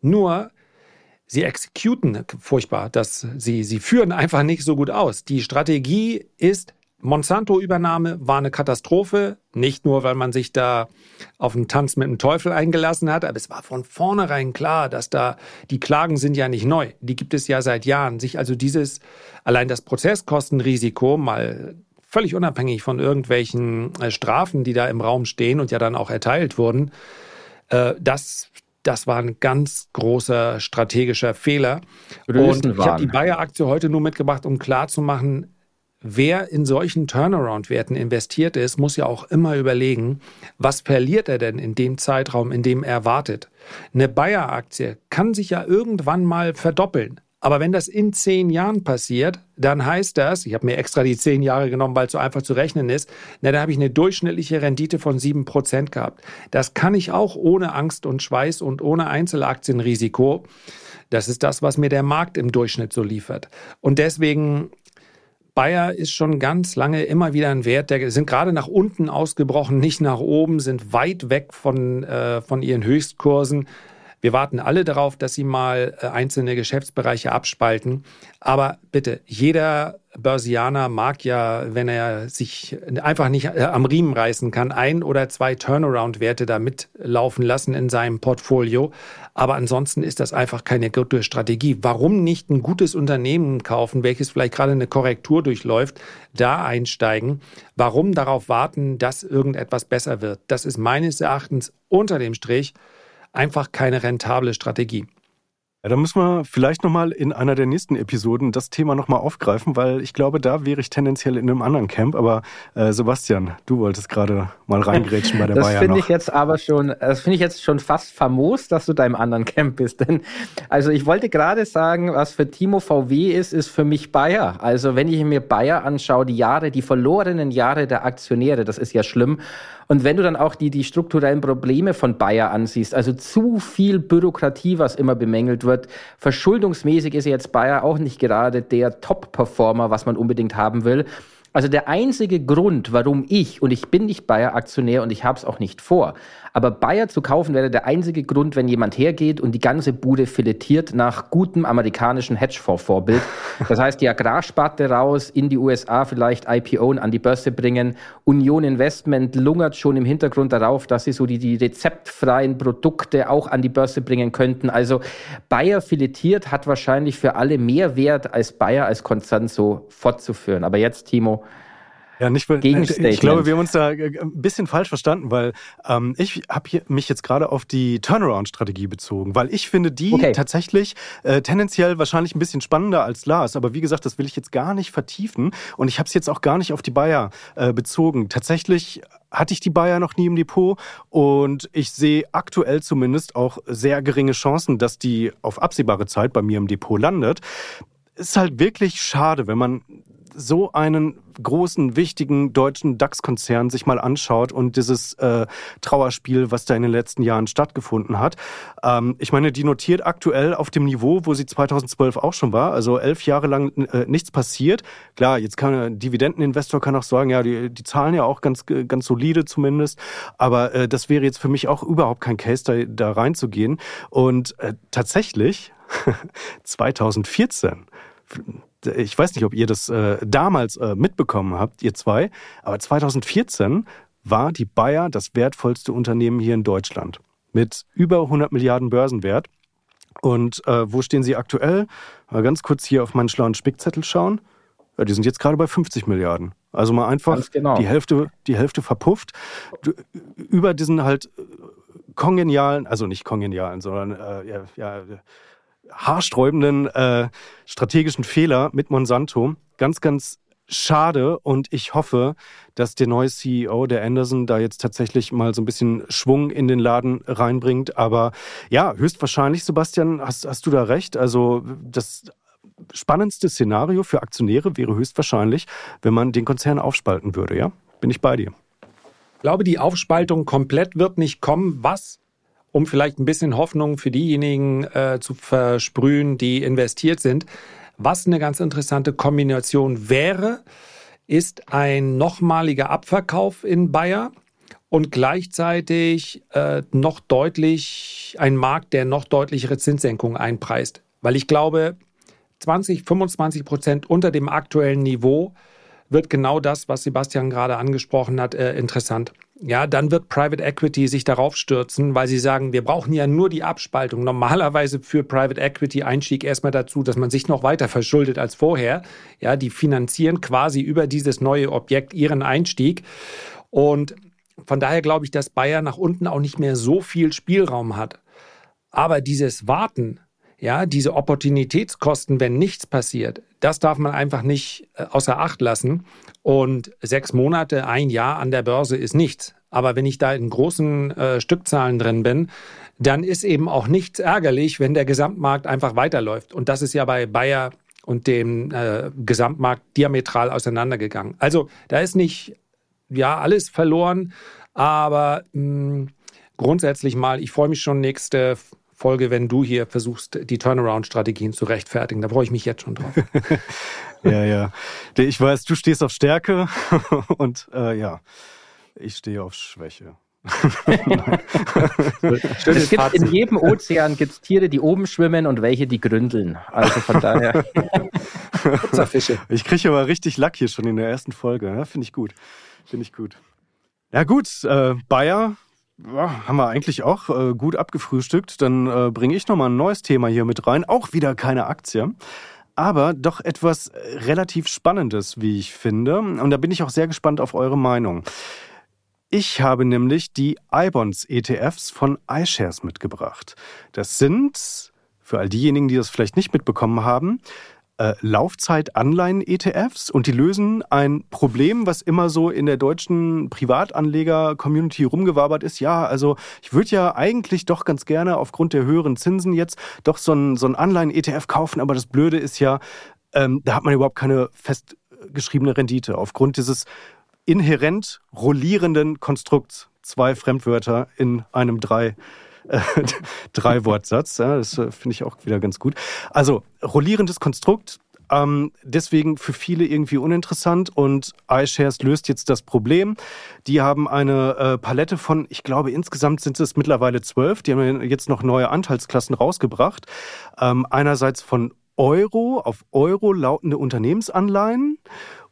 Nur sie exekuten furchtbar, dass sie, sie führen einfach nicht so gut aus. Die Strategie ist, Monsanto-Übernahme war eine Katastrophe, nicht nur, weil man sich da auf einen Tanz mit dem Teufel eingelassen hat, aber es war von vornherein klar, dass da die Klagen sind ja nicht neu, die gibt es ja seit Jahren. Sich also dieses, allein das Prozesskostenrisiko mal völlig unabhängig von irgendwelchen äh, Strafen, die da im Raum stehen und ja dann auch erteilt wurden, äh, das das war ein ganz großer strategischer Fehler. Und ich habe die Bayer-Aktie heute nur mitgebracht, um klarzumachen, wer in solchen Turnaround-Werten investiert ist, muss ja auch immer überlegen, was verliert er denn in dem Zeitraum, in dem er wartet. Eine Bayer-Aktie kann sich ja irgendwann mal verdoppeln. Aber wenn das in zehn Jahren passiert, dann heißt das, ich habe mir extra die zehn Jahre genommen, weil es so einfach zu rechnen ist, na, da habe ich eine durchschnittliche Rendite von sieben Prozent gehabt. Das kann ich auch ohne Angst und Schweiß und ohne Einzelaktienrisiko. Das ist das, was mir der Markt im Durchschnitt so liefert. Und deswegen Bayer ist schon ganz lange immer wieder ein Wert, der sind gerade nach unten ausgebrochen, nicht nach oben, sind weit weg von, äh, von ihren Höchstkursen. Wir warten alle darauf, dass sie mal äh, einzelne Geschäftsbereiche abspalten. Aber bitte, jeder Börsianer mag ja, wenn er sich einfach nicht äh, am Riemen reißen kann, ein oder zwei Turnaround-Werte da mitlaufen lassen in seinem Portfolio. Aber ansonsten ist das einfach keine gute Strategie. Warum nicht ein gutes Unternehmen kaufen, welches vielleicht gerade eine Korrektur durchläuft, da einsteigen? Warum darauf warten, dass irgendetwas besser wird? Das ist meines Erachtens unter dem Strich einfach keine rentable Strategie. Ja, da müssen wir vielleicht nochmal in einer der nächsten Episoden das Thema nochmal aufgreifen, weil ich glaube, da wäre ich tendenziell in einem anderen Camp. Aber äh, Sebastian, du wolltest gerade mal reingrätschen bei der das Bayern. Das finde ich jetzt aber schon, das finde ich jetzt schon fast famos, dass du da im anderen Camp bist. Denn also ich wollte gerade sagen, was für Timo VW ist, ist für mich Bayer. Also wenn ich mir Bayer anschaue, die Jahre, die verlorenen Jahre der Aktionäre, das ist ja schlimm. Und wenn du dann auch die, die strukturellen Probleme von Bayer ansiehst, also zu viel Bürokratie, was immer bemängelt wird, verschuldungsmäßig ist jetzt Bayer auch nicht gerade der Top-Performer, was man unbedingt haben will. Also der einzige Grund, warum ich, und ich bin nicht Bayer-Aktionär und ich habe es auch nicht vor, aber Bayer zu kaufen wäre der einzige Grund, wenn jemand hergeht und die ganze Bude filetiert nach gutem amerikanischen Hedgefonds-Vorbild. Das heißt, die Agrarsparte raus, in die USA vielleicht IPO an die Börse bringen. Union Investment lungert schon im Hintergrund darauf, dass sie so die, die rezeptfreien Produkte auch an die Börse bringen könnten. Also Bayer filetiert hat wahrscheinlich für alle mehr Wert als Bayer als Konzern so fortzuführen. Aber jetzt, Timo, ja, nicht Ich glaube, wir haben uns da äh, ein bisschen falsch verstanden, weil ähm, ich habe mich jetzt gerade auf die Turnaround-Strategie bezogen, weil ich finde die okay. tatsächlich äh, tendenziell wahrscheinlich ein bisschen spannender als Lars. Aber wie gesagt, das will ich jetzt gar nicht vertiefen und ich habe es jetzt auch gar nicht auf die Bayer äh, bezogen. Tatsächlich hatte ich die Bayer noch nie im Depot und ich sehe aktuell zumindest auch sehr geringe Chancen, dass die auf absehbare Zeit bei mir im Depot landet. Ist halt wirklich schade, wenn man so einen großen, wichtigen deutschen DAX-Konzern sich mal anschaut und dieses äh, Trauerspiel, was da in den letzten Jahren stattgefunden hat. Ähm, ich meine, die notiert aktuell auf dem Niveau, wo sie 2012 auch schon war, also elf Jahre lang äh, nichts passiert. Klar, jetzt kann ein Dividendeninvestor kann auch sagen, ja, die, die zahlen ja auch ganz, ganz solide zumindest, aber äh, das wäre jetzt für mich auch überhaupt kein Case, da, da reinzugehen. Und äh, tatsächlich 2014 ich weiß nicht, ob ihr das äh, damals äh, mitbekommen habt, ihr zwei, aber 2014 war die Bayer das wertvollste Unternehmen hier in Deutschland mit über 100 Milliarden Börsenwert. Und äh, wo stehen sie aktuell? Mal ganz kurz hier auf meinen schlauen Spickzettel schauen. Ja, die sind jetzt gerade bei 50 Milliarden. Also mal einfach genau. die, Hälfte, die Hälfte verpufft. Über diesen halt kongenialen, also nicht kongenialen, sondern äh, ja, ja haarsträubenden äh, strategischen Fehler mit Monsanto. Ganz, ganz schade und ich hoffe, dass der neue CEO, der Anderson, da jetzt tatsächlich mal so ein bisschen Schwung in den Laden reinbringt. Aber ja, höchstwahrscheinlich, Sebastian, hast, hast du da recht. Also das spannendste Szenario für Aktionäre wäre höchstwahrscheinlich, wenn man den Konzern aufspalten würde. Ja, bin ich bei dir. Ich glaube, die Aufspaltung komplett wird nicht kommen. Was um vielleicht ein bisschen Hoffnung für diejenigen äh, zu versprühen, die investiert sind. Was eine ganz interessante Kombination wäre, ist ein nochmaliger Abverkauf in Bayer und gleichzeitig äh, noch deutlich ein Markt, der noch deutlichere Zinssenkungen einpreist. Weil ich glaube, 20, 25 Prozent unter dem aktuellen Niveau wird genau das, was Sebastian gerade angesprochen hat, äh, interessant ja, dann wird Private Equity sich darauf stürzen, weil sie sagen, wir brauchen ja nur die Abspaltung. Normalerweise führt Private Equity Einstieg erstmal dazu, dass man sich noch weiter verschuldet als vorher. Ja, die finanzieren quasi über dieses neue Objekt ihren Einstieg. Und von daher glaube ich, dass Bayer nach unten auch nicht mehr so viel Spielraum hat. Aber dieses Warten, ja, diese Opportunitätskosten, wenn nichts passiert, das darf man einfach nicht äh, außer Acht lassen. Und sechs Monate, ein Jahr an der Börse ist nichts. Aber wenn ich da in großen äh, Stückzahlen drin bin, dann ist eben auch nichts ärgerlich, wenn der Gesamtmarkt einfach weiterläuft. Und das ist ja bei Bayer und dem äh, Gesamtmarkt diametral auseinandergegangen. Also da ist nicht ja alles verloren, aber mh, hm, grundsätzlich mal, ich freue mich schon nächste Folge, wenn du hier versuchst, die Turnaround-Strategien zu rechtfertigen. Da freue ich mich jetzt schon drauf. ja, ja. Ich weiß, du stehst auf Stärke und äh, ja, ich stehe auf Schwäche. es gibt in jedem Ozean gibt's Tiere, die oben schwimmen und welche, die gründeln. Also von daher. ich kriege aber richtig Lack hier schon in der ersten Folge. Ja, Finde ich gut. Finde ich gut. Ja gut, äh, Bayer ja, haben wir eigentlich auch äh, gut abgefrühstückt. Dann äh, bringe ich nochmal ein neues Thema hier mit rein. Auch wieder keine Aktie. Aber doch etwas äh, relativ Spannendes, wie ich finde. Und da bin ich auch sehr gespannt auf eure Meinung. Ich habe nämlich die iBonds ETFs von iShares mitgebracht. Das sind, für all diejenigen, die das vielleicht nicht mitbekommen haben, äh, Laufzeit-Anleihen-ETFs und die lösen ein Problem, was immer so in der deutschen Privatanleger-Community rumgewabert ist. Ja, also ich würde ja eigentlich doch ganz gerne aufgrund der höheren Zinsen jetzt doch so ein, so ein Anleihen-ETF kaufen, aber das Blöde ist ja, ähm, da hat man überhaupt keine festgeschriebene Rendite aufgrund dieses inhärent rollierenden Konstrukts. Zwei Fremdwörter in einem drei drei Wortsatz. Ja, das äh, finde ich auch wieder ganz gut. Also rollierendes Konstrukt. Ähm, deswegen für viele irgendwie uninteressant und iShares löst jetzt das Problem. Die haben eine äh, Palette von, ich glaube, insgesamt sind es mittlerweile zwölf. Die haben jetzt noch neue Anteilsklassen rausgebracht. Ähm, einerseits von Euro auf Euro lautende Unternehmensanleihen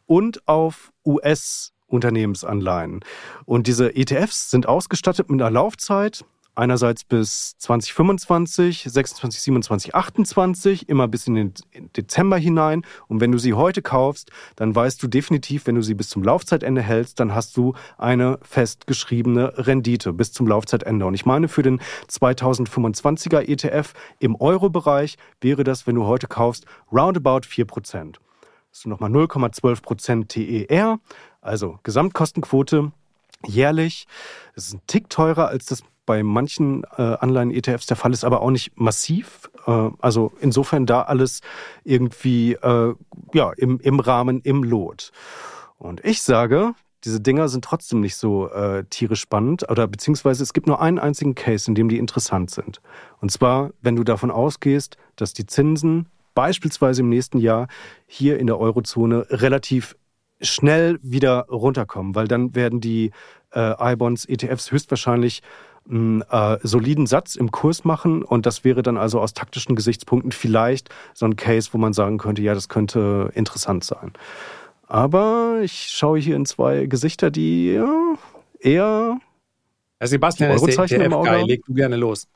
und auf US Unternehmensanleihen. Und diese ETFs sind ausgestattet mit einer Laufzeit einerseits bis 2025, 26, 27, 28, immer bis in den Dezember hinein. Und wenn du sie heute kaufst, dann weißt du definitiv, wenn du sie bis zum Laufzeitende hältst, dann hast du eine festgeschriebene Rendite bis zum Laufzeitende. Und ich meine, für den 2025er ETF im Euro-Bereich wäre das, wenn du heute kaufst, roundabout 4%. Das ist nochmal 0,12% TER, also Gesamtkostenquote jährlich. Es ist ein Tick teurer als das bei manchen äh, Anleihen-ETFs der Fall ist, aber auch nicht massiv. Äh, also insofern da alles irgendwie äh, ja, im, im Rahmen, im Lot. Und ich sage, diese Dinger sind trotzdem nicht so äh, tierisch spannend oder beziehungsweise es gibt nur einen einzigen Case, in dem die interessant sind. Und zwar, wenn du davon ausgehst, dass die Zinsen beispielsweise im nächsten Jahr hier in der Eurozone relativ schnell wieder runterkommen, weil dann werden die äh, I-Bonds, ETFs höchstwahrscheinlich einen äh, soliden Satz im Kurs machen und das wäre dann also aus taktischen Gesichtspunkten vielleicht so ein Case, wo man sagen könnte, ja, das könnte interessant sein. Aber ich schaue hier in zwei Gesichter, die ja, eher Herr Sebastian, ist der, der Leg du gerne los.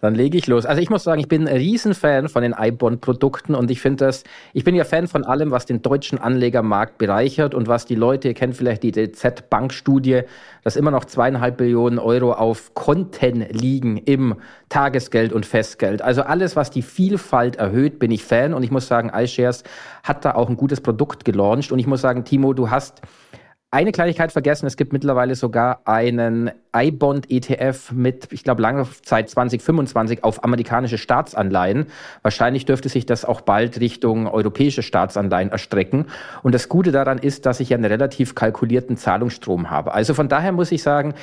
Dann lege ich los. Also ich muss sagen, ich bin ein Riesenfan von den iBond-Produkten und ich finde das, ich bin ja Fan von allem, was den deutschen Anlegermarkt bereichert und was die Leute, ihr kennt vielleicht die DZ-Bank-Studie, dass immer noch zweieinhalb Billionen Euro auf Konten liegen im Tagesgeld und Festgeld. Also alles, was die Vielfalt erhöht, bin ich Fan und ich muss sagen, iShares hat da auch ein gutes Produkt gelauncht und ich muss sagen, Timo, du hast eine Kleinigkeit vergessen, es gibt mittlerweile sogar einen iBond-ETF mit, ich glaube, lange Zeit 2025 auf amerikanische Staatsanleihen. Wahrscheinlich dürfte sich das auch bald Richtung europäische Staatsanleihen erstrecken. Und das Gute daran ist, dass ich einen relativ kalkulierten Zahlungsstrom habe. Also von daher muss ich sagen,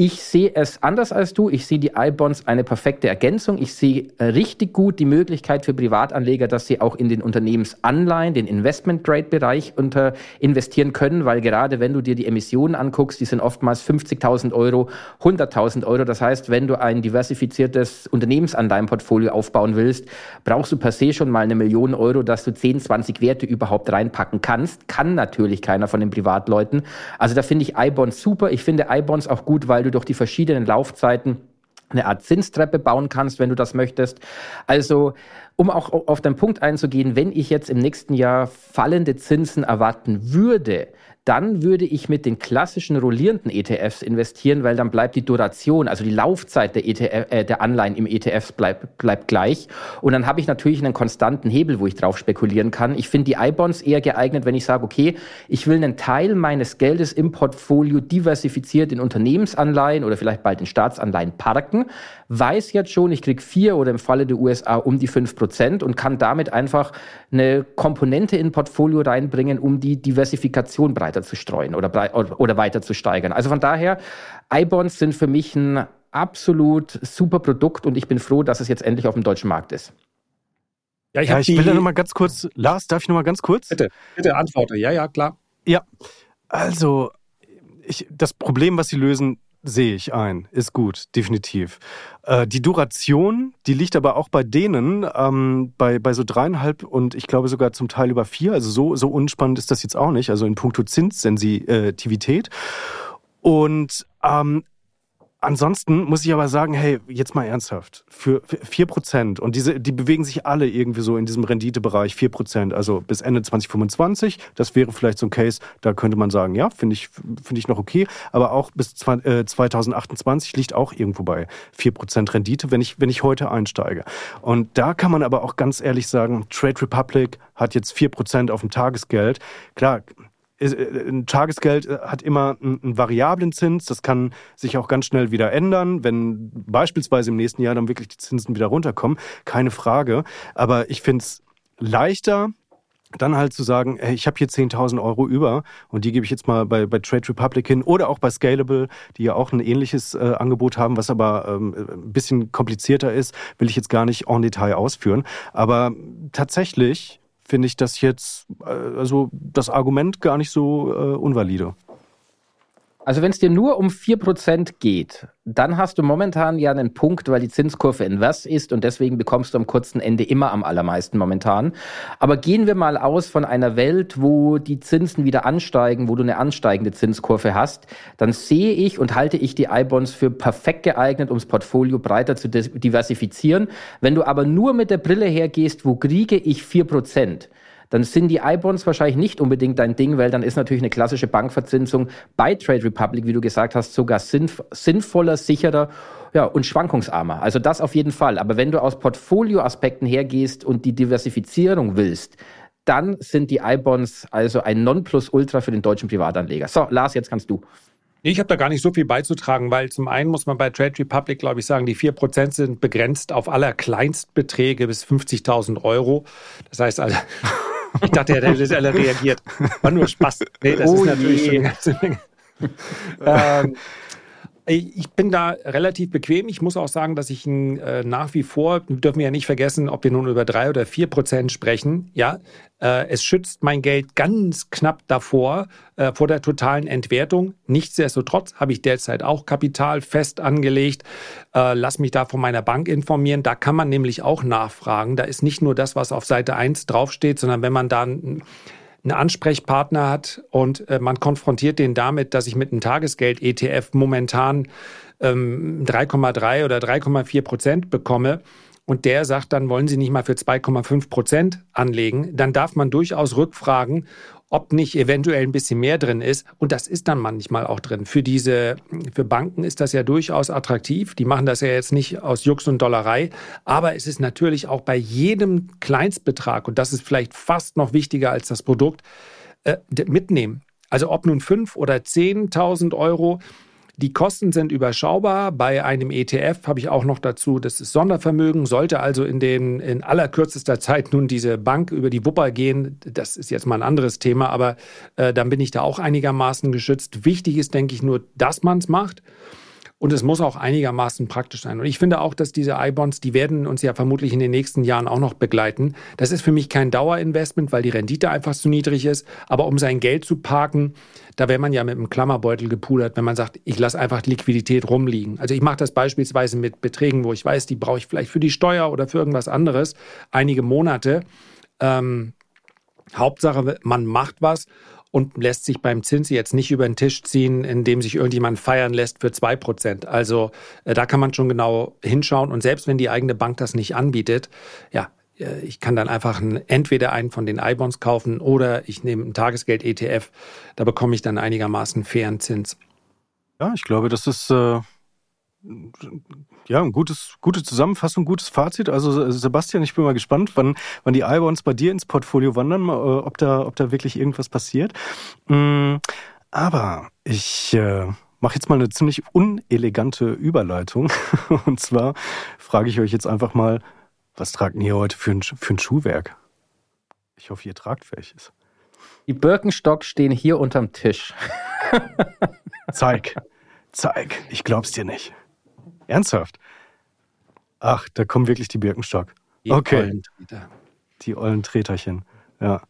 ich sehe es anders als du. Ich sehe die iBonds eine perfekte Ergänzung. Ich sehe äh, richtig gut die Möglichkeit für Privatanleger, dass sie auch in den Unternehmensanleihen, den Investment-Grade-Bereich unter investieren können, weil gerade wenn du dir die Emissionen anguckst, die sind oftmals 50.000 Euro, 100.000 Euro. Das heißt, wenn du ein diversifiziertes Unternehmensanleihenportfolio aufbauen willst, brauchst du per se schon mal eine Million Euro, dass du 10, 20 Werte überhaupt reinpacken kannst. Kann natürlich keiner von den Privatleuten. Also da finde ich iBonds super. Ich finde iBonds auch gut, weil du du durch die verschiedenen Laufzeiten eine Art Zinstreppe bauen kannst, wenn du das möchtest. Also, um auch auf den Punkt einzugehen, wenn ich jetzt im nächsten Jahr fallende Zinsen erwarten würde, dann würde ich mit den klassischen rollierenden ETFs investieren, weil dann bleibt die Duration, also die Laufzeit der, ETF, äh, der Anleihen im ETF bleibt, bleibt gleich. Und dann habe ich natürlich einen konstanten Hebel, wo ich drauf spekulieren kann. Ich finde die I-Bonds eher geeignet, wenn ich sage, okay, ich will einen Teil meines Geldes im Portfolio diversifiziert in Unternehmensanleihen oder vielleicht bald in Staatsanleihen parken, weiß jetzt schon, ich kriege vier oder im Falle der USA um die fünf Prozent und kann damit einfach eine Komponente in Portfolio reinbringen, um die Diversifikation breiter weiter zu streuen oder, oder weiter zu steigern. Also von daher, iBonds sind für mich ein absolut super Produkt und ich bin froh, dass es jetzt endlich auf dem deutschen Markt ist. Ja, ich, ja, ich will da nochmal ganz kurz, Lars, darf ich nochmal ganz kurz? Bitte, bitte antworte. Ja, ja, klar. Ja, also ich, das Problem, was Sie lösen, sehe ich ein. Ist gut, definitiv. Äh, die Duration, die liegt aber auch bei denen ähm, bei, bei so dreieinhalb und ich glaube sogar zum Teil über vier. Also so, so unspannend ist das jetzt auch nicht. Also in puncto Zinssensitivität. Und ähm, Ansonsten muss ich aber sagen, hey, jetzt mal ernsthaft, für vier Prozent und diese, die bewegen sich alle irgendwie so in diesem Renditebereich vier Prozent, also bis Ende 2025. Das wäre vielleicht so ein Case, da könnte man sagen, ja, finde ich, finde ich noch okay, aber auch bis 2028 liegt auch irgendwo bei vier Prozent Rendite, wenn ich, wenn ich heute einsteige. Und da kann man aber auch ganz ehrlich sagen, Trade Republic hat jetzt vier Prozent auf dem Tagesgeld. Klar, äh, ein Tagesgeld äh, hat immer einen variablen Zins. Das kann sich auch ganz schnell wieder ändern, wenn beispielsweise im nächsten Jahr dann wirklich die Zinsen wieder runterkommen. Keine Frage. Aber ich finde es leichter, dann halt zu sagen, hey, ich habe hier 10.000 Euro über und die gebe ich jetzt mal bei, bei Trade Republic hin oder auch bei Scalable, die ja auch ein ähnliches äh, Angebot haben, was aber ähm, ein bisschen komplizierter ist, will ich jetzt gar nicht en Detail ausführen. Aber tatsächlich finde ich das jetzt, äh, also das Argument gar nicht so äh, unvalide. Also wenn es dir nur um 4% geht, dann hast du momentan ja einen Punkt, weil die Zinskurve invers ist und deswegen bekommst du am kurzen Ende immer am allermeisten momentan. Aber gehen wir mal aus von einer Welt, wo die Zinsen wieder ansteigen, wo du eine ansteigende Zinskurve hast, dann sehe ich und halte ich die iBonds für perfekt geeignet, um das Portfolio breiter zu diversifizieren. Wenn du aber nur mit der Brille hergehst, wo kriege ich 4%? Dann sind die I-Bonds wahrscheinlich nicht unbedingt dein Ding, weil dann ist natürlich eine klassische Bankverzinsung bei Trade Republic, wie du gesagt hast, sogar sinnv sinnvoller, sicherer ja, und schwankungsarmer. Also das auf jeden Fall. Aber wenn du aus Portfolioaspekten hergehst und die Diversifizierung willst, dann sind die I-Bonds also ein Nonplusultra für den deutschen Privatanleger. So, Lars, jetzt kannst du. Ich habe da gar nicht so viel beizutragen, weil zum einen muss man bei Trade Republic, glaube ich, sagen, die 4% sind begrenzt auf aller Kleinstbeträge bis 50.000 Euro. Das heißt also, ich dachte, er hätte alle reagiert. War nur Spaß. Nee, das oh ist natürlich je. schon eine ganze Menge. ähm, ich bin da relativ bequem. Ich muss auch sagen, dass ich äh, nach wie vor, dürfen wir ja nicht vergessen, ob wir nun über drei oder vier Prozent sprechen. Ja, äh, es schützt mein Geld ganz knapp davor, äh, vor der totalen Entwertung. Nichtsdestotrotz habe ich derzeit auch Kapital fest angelegt. Äh, lass mich da von meiner Bank informieren. Da kann man nämlich auch nachfragen. Da ist nicht nur das, was auf Seite 1 draufsteht, sondern wenn man da einen Ansprechpartner hat und äh, man konfrontiert den damit, dass ich mit einem Tagesgeld-ETF momentan ähm, 3,3 oder 3,4 Prozent bekomme, und der sagt dann, wollen Sie nicht mal für 2,5 Prozent anlegen, dann darf man durchaus rückfragen, ob nicht eventuell ein bisschen mehr drin ist. Und das ist dann manchmal auch drin. Für diese, für Banken ist das ja durchaus attraktiv. Die machen das ja jetzt nicht aus Jux und Dollerei. Aber es ist natürlich auch bei jedem Kleinstbetrag, und das ist vielleicht fast noch wichtiger als das Produkt, äh, mitnehmen. Also ob nun 5 oder 10.000 Euro, die Kosten sind überschaubar. Bei einem ETF habe ich auch noch dazu, das ist Sondervermögen, sollte also in, den, in allerkürzester Zeit nun diese Bank über die Wupper gehen. Das ist jetzt mal ein anderes Thema, aber äh, dann bin ich da auch einigermaßen geschützt. Wichtig ist, denke ich, nur, dass man es macht. Und es muss auch einigermaßen praktisch sein. Und ich finde auch, dass diese I-Bonds, die werden uns ja vermutlich in den nächsten Jahren auch noch begleiten. Das ist für mich kein Dauerinvestment, weil die Rendite einfach zu niedrig ist. Aber um sein Geld zu parken, da wäre man ja mit einem Klammerbeutel gepudert, wenn man sagt, ich lasse einfach Liquidität rumliegen. Also ich mache das beispielsweise mit Beträgen, wo ich weiß, die brauche ich vielleicht für die Steuer oder für irgendwas anderes einige Monate. Ähm, Hauptsache, man macht was und lässt sich beim Zins jetzt nicht über den Tisch ziehen, indem sich irgendjemand feiern lässt für 2%. Also äh, da kann man schon genau hinschauen. Und selbst wenn die eigene Bank das nicht anbietet, ja, äh, ich kann dann einfach ein, entweder einen von den I-Bonds kaufen oder ich nehme ein Tagesgeld-ETF. Da bekomme ich dann einigermaßen fairen Zins. Ja, ich glaube, das ist äh, ja, ein gutes, gute Zusammenfassung, gutes Fazit. Also Sebastian, ich bin mal gespannt, wann, wann die iBonds bei dir ins Portfolio wandern, äh, ob da, ob da wirklich irgendwas passiert. Mm, aber ich äh, mache jetzt mal eine ziemlich unelegante Überleitung. Und zwar frage ich euch jetzt einfach mal, was tragt ihr heute für ein, für ein Schuhwerk? Ich hoffe, ihr tragt welches. Die Birkenstock stehen hier unterm Tisch. Zeig, zeig, ich glaub's dir nicht. Ernsthaft? Ach, da kommen wirklich die Birkenstock. Die okay. Ollen die ollen Treterchen. Ja.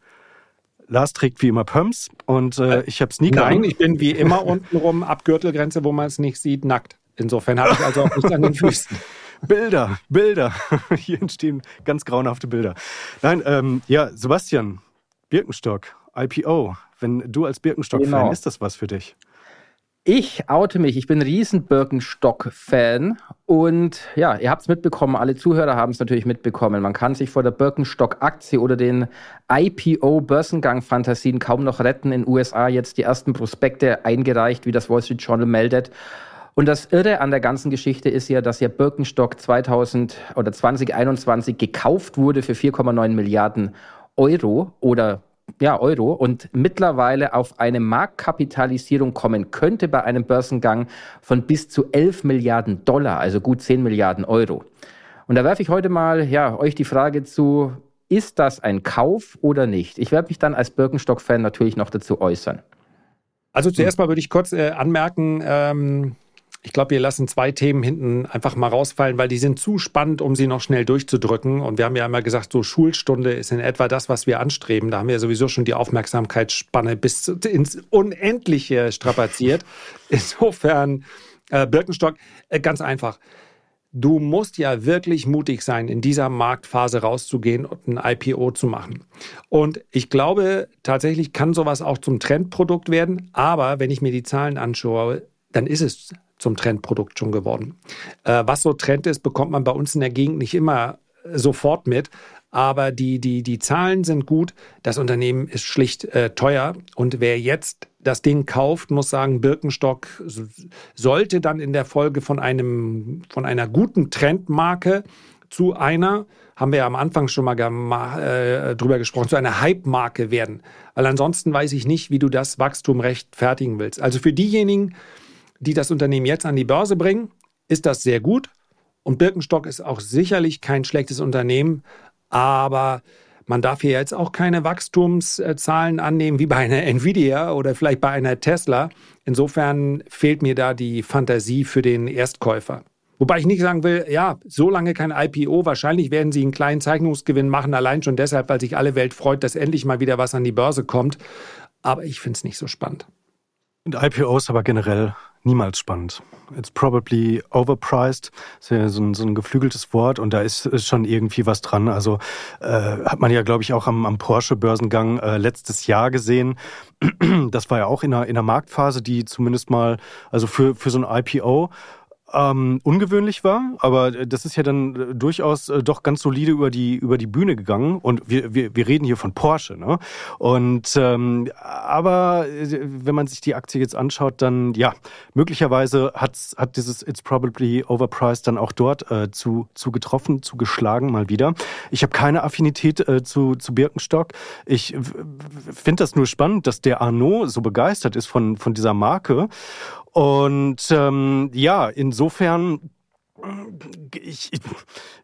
Lars trägt wie immer Pumps und äh, äh ich habe Sneaker. Nein, ich bin wie immer untenrum ab Gürtelgrenze, wo man es nicht sieht, nackt. Insofern habe ich also auch nichts an den Füßen. Bilder, Bilder. Hier entstehen ganz grauenhafte Bilder. Nein, ähm, ja, Sebastian, Birkenstock, IPO. Wenn du als Birkenstock-Fan, genau. ist das was für dich? Ich oute mich, ich bin riesen Birkenstock-Fan und ja, ihr habt es mitbekommen, alle Zuhörer haben es natürlich mitbekommen. Man kann sich vor der Birkenstock-Aktie oder den IPO-Börsengang-Fantasien kaum noch retten. In USA jetzt die ersten Prospekte eingereicht, wie das Wall Street Journal meldet. Und das Irre an der ganzen Geschichte ist ja, dass ja Birkenstock 2000 oder 2021 gekauft wurde für 4,9 Milliarden Euro oder ja, Euro und mittlerweile auf eine Marktkapitalisierung kommen könnte bei einem Börsengang von bis zu 11 Milliarden Dollar, also gut 10 Milliarden Euro. Und da werfe ich heute mal ja, euch die Frage zu, ist das ein Kauf oder nicht? Ich werde mich dann als Birkenstock-Fan natürlich noch dazu äußern. Also zuerst mal würde ich kurz äh, anmerken, ähm, ich glaube, wir lassen zwei Themen hinten einfach mal rausfallen, weil die sind zu spannend, um sie noch schnell durchzudrücken. Und wir haben ja immer gesagt, so Schulstunde ist in etwa das, was wir anstreben. Da haben wir sowieso schon die Aufmerksamkeitsspanne bis ins Unendliche strapaziert. Insofern, äh, Birkenstock, äh, ganz einfach. Du musst ja wirklich mutig sein, in dieser Marktphase rauszugehen und ein IPO zu machen. Und ich glaube, tatsächlich kann sowas auch zum Trendprodukt werden. Aber wenn ich mir die Zahlen anschaue, dann ist es zum Trendprodukt schon geworden. Äh, was so Trend ist, bekommt man bei uns in der Gegend nicht immer sofort mit. Aber die, die, die Zahlen sind gut. Das Unternehmen ist schlicht äh, teuer. Und wer jetzt das Ding kauft, muss sagen, Birkenstock sollte dann in der Folge von einem, von einer guten Trendmarke zu einer, haben wir ja am Anfang schon mal äh, drüber gesprochen, zu einer Hype-Marke werden. Weil ansonsten weiß ich nicht, wie du das Wachstum rechtfertigen willst. Also für diejenigen, die das Unternehmen jetzt an die Börse bringen, ist das sehr gut. Und Birkenstock ist auch sicherlich kein schlechtes Unternehmen, aber man darf hier jetzt auch keine Wachstumszahlen annehmen wie bei einer Nvidia oder vielleicht bei einer Tesla. Insofern fehlt mir da die Fantasie für den Erstkäufer. Wobei ich nicht sagen will, ja, so lange kein IPO. Wahrscheinlich werden sie einen kleinen Zeichnungsgewinn machen, allein schon deshalb, weil sich alle Welt freut, dass endlich mal wieder was an die Börse kommt. Aber ich finde es nicht so spannend. Und IPOs aber generell niemals spannend. It's probably overpriced. So ein, so ein geflügeltes Wort und da ist, ist schon irgendwie was dran. Also äh, hat man ja, glaube ich, auch am, am Porsche-Börsengang äh, letztes Jahr gesehen. Das war ja auch in einer, in einer Marktphase, die zumindest mal, also für, für so ein IPO ähm, ungewöhnlich war, aber das ist ja dann äh, durchaus äh, doch ganz solide über die über die Bühne gegangen und wir, wir, wir reden hier von Porsche, ne? Und ähm, aber äh, wenn man sich die Aktie jetzt anschaut, dann ja möglicherweise hat's, hat dieses It's probably overpriced dann auch dort äh, zu zu getroffen, zu geschlagen mal wieder. Ich habe keine Affinität äh, zu zu Birkenstock. Ich finde das nur spannend, dass der Arnaud so begeistert ist von von dieser Marke und ähm, ja, insofern ich,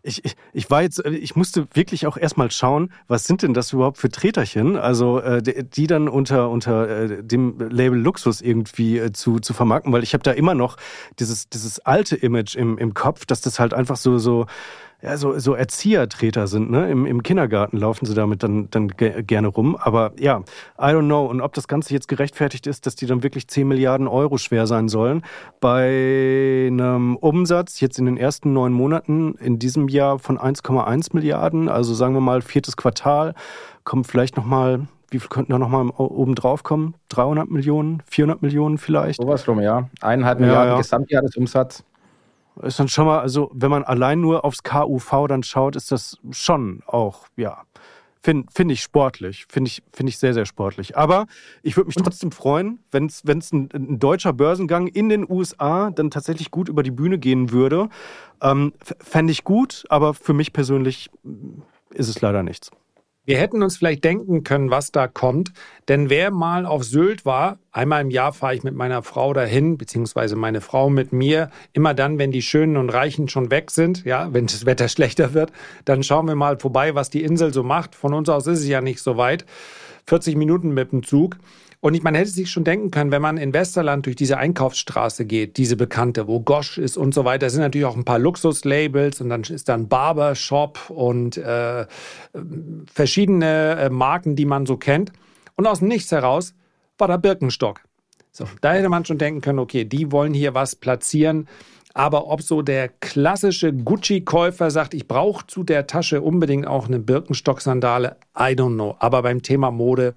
ich, ich, war jetzt, ich musste wirklich auch erstmal schauen, was sind denn das überhaupt für Treterchen, also äh, die dann unter, unter äh, dem Label Luxus irgendwie äh, zu, zu vermarkten, weil ich habe da immer noch dieses, dieses alte Image im, im Kopf, dass das halt einfach so, so ja, so, so Erziehertreter sind, ne? Im, Im Kindergarten laufen sie damit dann, dann ge gerne rum. Aber ja, I don't know. Und ob das Ganze jetzt gerechtfertigt ist, dass die dann wirklich 10 Milliarden Euro schwer sein sollen, bei einem Umsatz jetzt in den ersten neun Monaten in diesem Jahr von 1,1 Milliarden, also sagen wir mal viertes Quartal, kommt vielleicht nochmal wie viel könnten da nochmal oben drauf kommen? 300 Millionen, 400 Millionen vielleicht? Sowas rum, ja. Eineinhalb Milliarden ja. Gesamtjahresumsatz ist dann schon mal, also wenn man allein nur aufs KUV dann schaut, ist das schon auch, ja, finde find ich sportlich. Finde ich, find ich sehr, sehr sportlich. Aber ich würde mich trotzdem freuen, wenn es ein, ein deutscher Börsengang in den USA dann tatsächlich gut über die Bühne gehen würde. Ähm, Fände ich gut, aber für mich persönlich ist es leider nichts. Wir hätten uns vielleicht denken können, was da kommt. Denn wer mal auf Sylt war, einmal im Jahr fahre ich mit meiner Frau dahin, beziehungsweise meine Frau mit mir. Immer dann, wenn die Schönen und Reichen schon weg sind, ja, wenn das Wetter schlechter wird, dann schauen wir mal vorbei, was die Insel so macht. Von uns aus ist es ja nicht so weit. 40 Minuten mit dem Zug. Und ich, man hätte sich schon denken können, wenn man in Westerland durch diese Einkaufsstraße geht, diese bekannte, wo Gosch ist und so weiter, sind natürlich auch ein paar Luxuslabels und dann ist da ein Barbershop und äh, verschiedene äh, Marken, die man so kennt. Und aus dem Nichts heraus war da Birkenstock. So, da hätte man schon denken können, okay, die wollen hier was platzieren. Aber ob so der klassische Gucci-Käufer sagt, ich brauche zu der Tasche unbedingt auch eine Birkenstock-Sandale, I don't know. Aber beim Thema Mode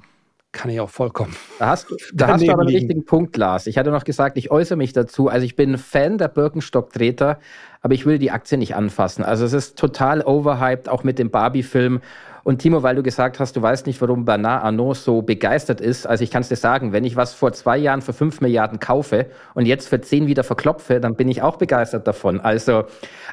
kann ich auch vollkommen. Da hast, da hast du aber einen richtigen Punkt, Lars. Ich hatte noch gesagt, ich äußere mich dazu. Also ich bin Fan der Birkenstock-Treter, aber ich will die Aktie nicht anfassen. Also es ist total overhyped, auch mit dem Barbie-Film. Und Timo, weil du gesagt hast, du weißt nicht, warum Bernard Arnault so begeistert ist. Also ich kann es dir sagen, wenn ich was vor zwei Jahren für fünf Milliarden kaufe und jetzt für zehn wieder verklopfe, dann bin ich auch begeistert davon. Also,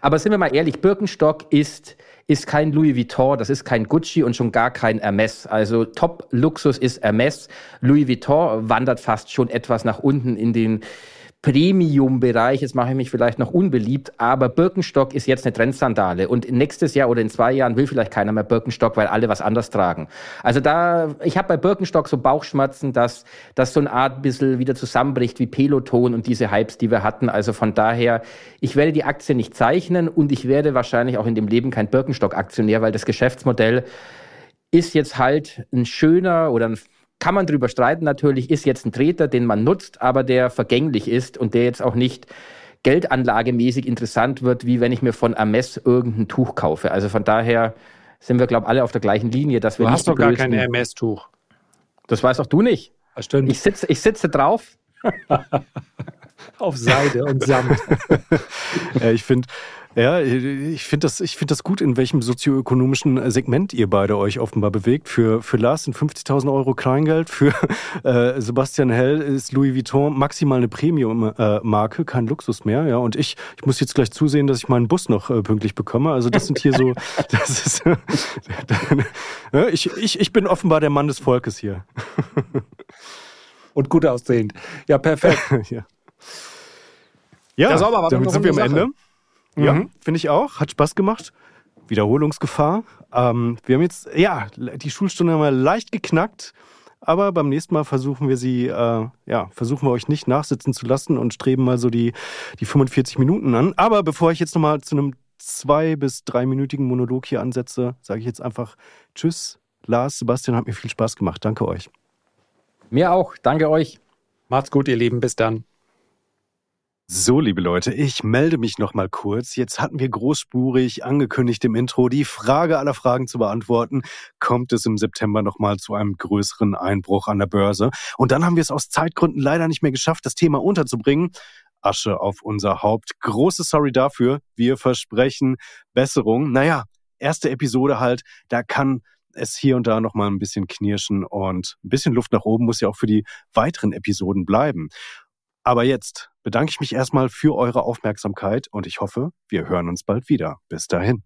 aber sind wir mal ehrlich, Birkenstock ist ist kein Louis Vuitton, das ist kein Gucci und schon gar kein Hermes. Also Top-Luxus ist Hermes. Louis Vuitton wandert fast schon etwas nach unten in den Premium-Bereich, jetzt mache ich mich vielleicht noch unbeliebt, aber Birkenstock ist jetzt eine Trendsandale und nächstes Jahr oder in zwei Jahren will vielleicht keiner mehr Birkenstock, weil alle was anders tragen. Also da, ich habe bei Birkenstock so Bauchschmerzen, dass das so eine Art bisschen wieder zusammenbricht wie Peloton und diese Hypes, die wir hatten. Also von daher, ich werde die Aktie nicht zeichnen und ich werde wahrscheinlich auch in dem Leben kein Birkenstock-Aktionär, weil das Geschäftsmodell ist jetzt halt ein schöner oder ein kann man drüber streiten natürlich, ist jetzt ein Treter, den man nutzt, aber der vergänglich ist und der jetzt auch nicht geldanlagemäßig interessant wird, wie wenn ich mir von Hermes irgendein Tuch kaufe. Also von daher sind wir, glaube ich, alle auf der gleichen Linie. Dass wir du hast doch gar kein Hermes-Tuch. Das weißt auch du nicht. Das stimmt. Ich sitze, ich sitze drauf. auf Seide und Samt. ja, ich finde, Ja, ich finde das, find das gut, in welchem sozioökonomischen Segment ihr beide euch offenbar bewegt. Für, für Lars sind 50.000 Euro Kleingeld, für äh, Sebastian Hell ist Louis Vuitton maximal eine Premium-Marke, kein Luxus mehr. Ja, und ich, ich muss jetzt gleich zusehen, dass ich meinen Bus noch äh, pünktlich bekomme. Also das sind hier so, das ist, äh, ich, ich, ich bin offenbar der Mann des Volkes hier. Und gut aussehend. Ja, perfekt. ja. Ja, ja sauber, damit sind wir am Ende. Ja, mhm. finde ich auch. Hat Spaß gemacht. Wiederholungsgefahr. Ähm, wir haben jetzt, ja, die Schulstunde haben wir leicht geknackt. Aber beim nächsten Mal versuchen wir sie, äh, ja, versuchen wir euch nicht nachsitzen zu lassen und streben mal so die, die 45 Minuten an. Aber bevor ich jetzt nochmal zu einem zwei- bis dreiminütigen Monolog hier ansetze, sage ich jetzt einfach Tschüss. Lars, Sebastian, hat mir viel Spaß gemacht. Danke euch. Mir auch. Danke euch. Macht's gut, ihr Lieben. Bis dann. So, liebe Leute, ich melde mich noch mal kurz. Jetzt hatten wir großspurig angekündigt im Intro, die Frage aller Fragen zu beantworten. Kommt es im September noch mal zu einem größeren Einbruch an der Börse? Und dann haben wir es aus Zeitgründen leider nicht mehr geschafft, das Thema unterzubringen. Asche auf unser Haupt. Große Sorry dafür. Wir versprechen Besserung. Naja, erste Episode halt, da kann es hier und da noch mal ein bisschen knirschen und ein bisschen Luft nach oben muss ja auch für die weiteren Episoden bleiben. Aber jetzt bedanke ich mich erstmal für eure Aufmerksamkeit und ich hoffe, wir hören uns bald wieder. Bis dahin.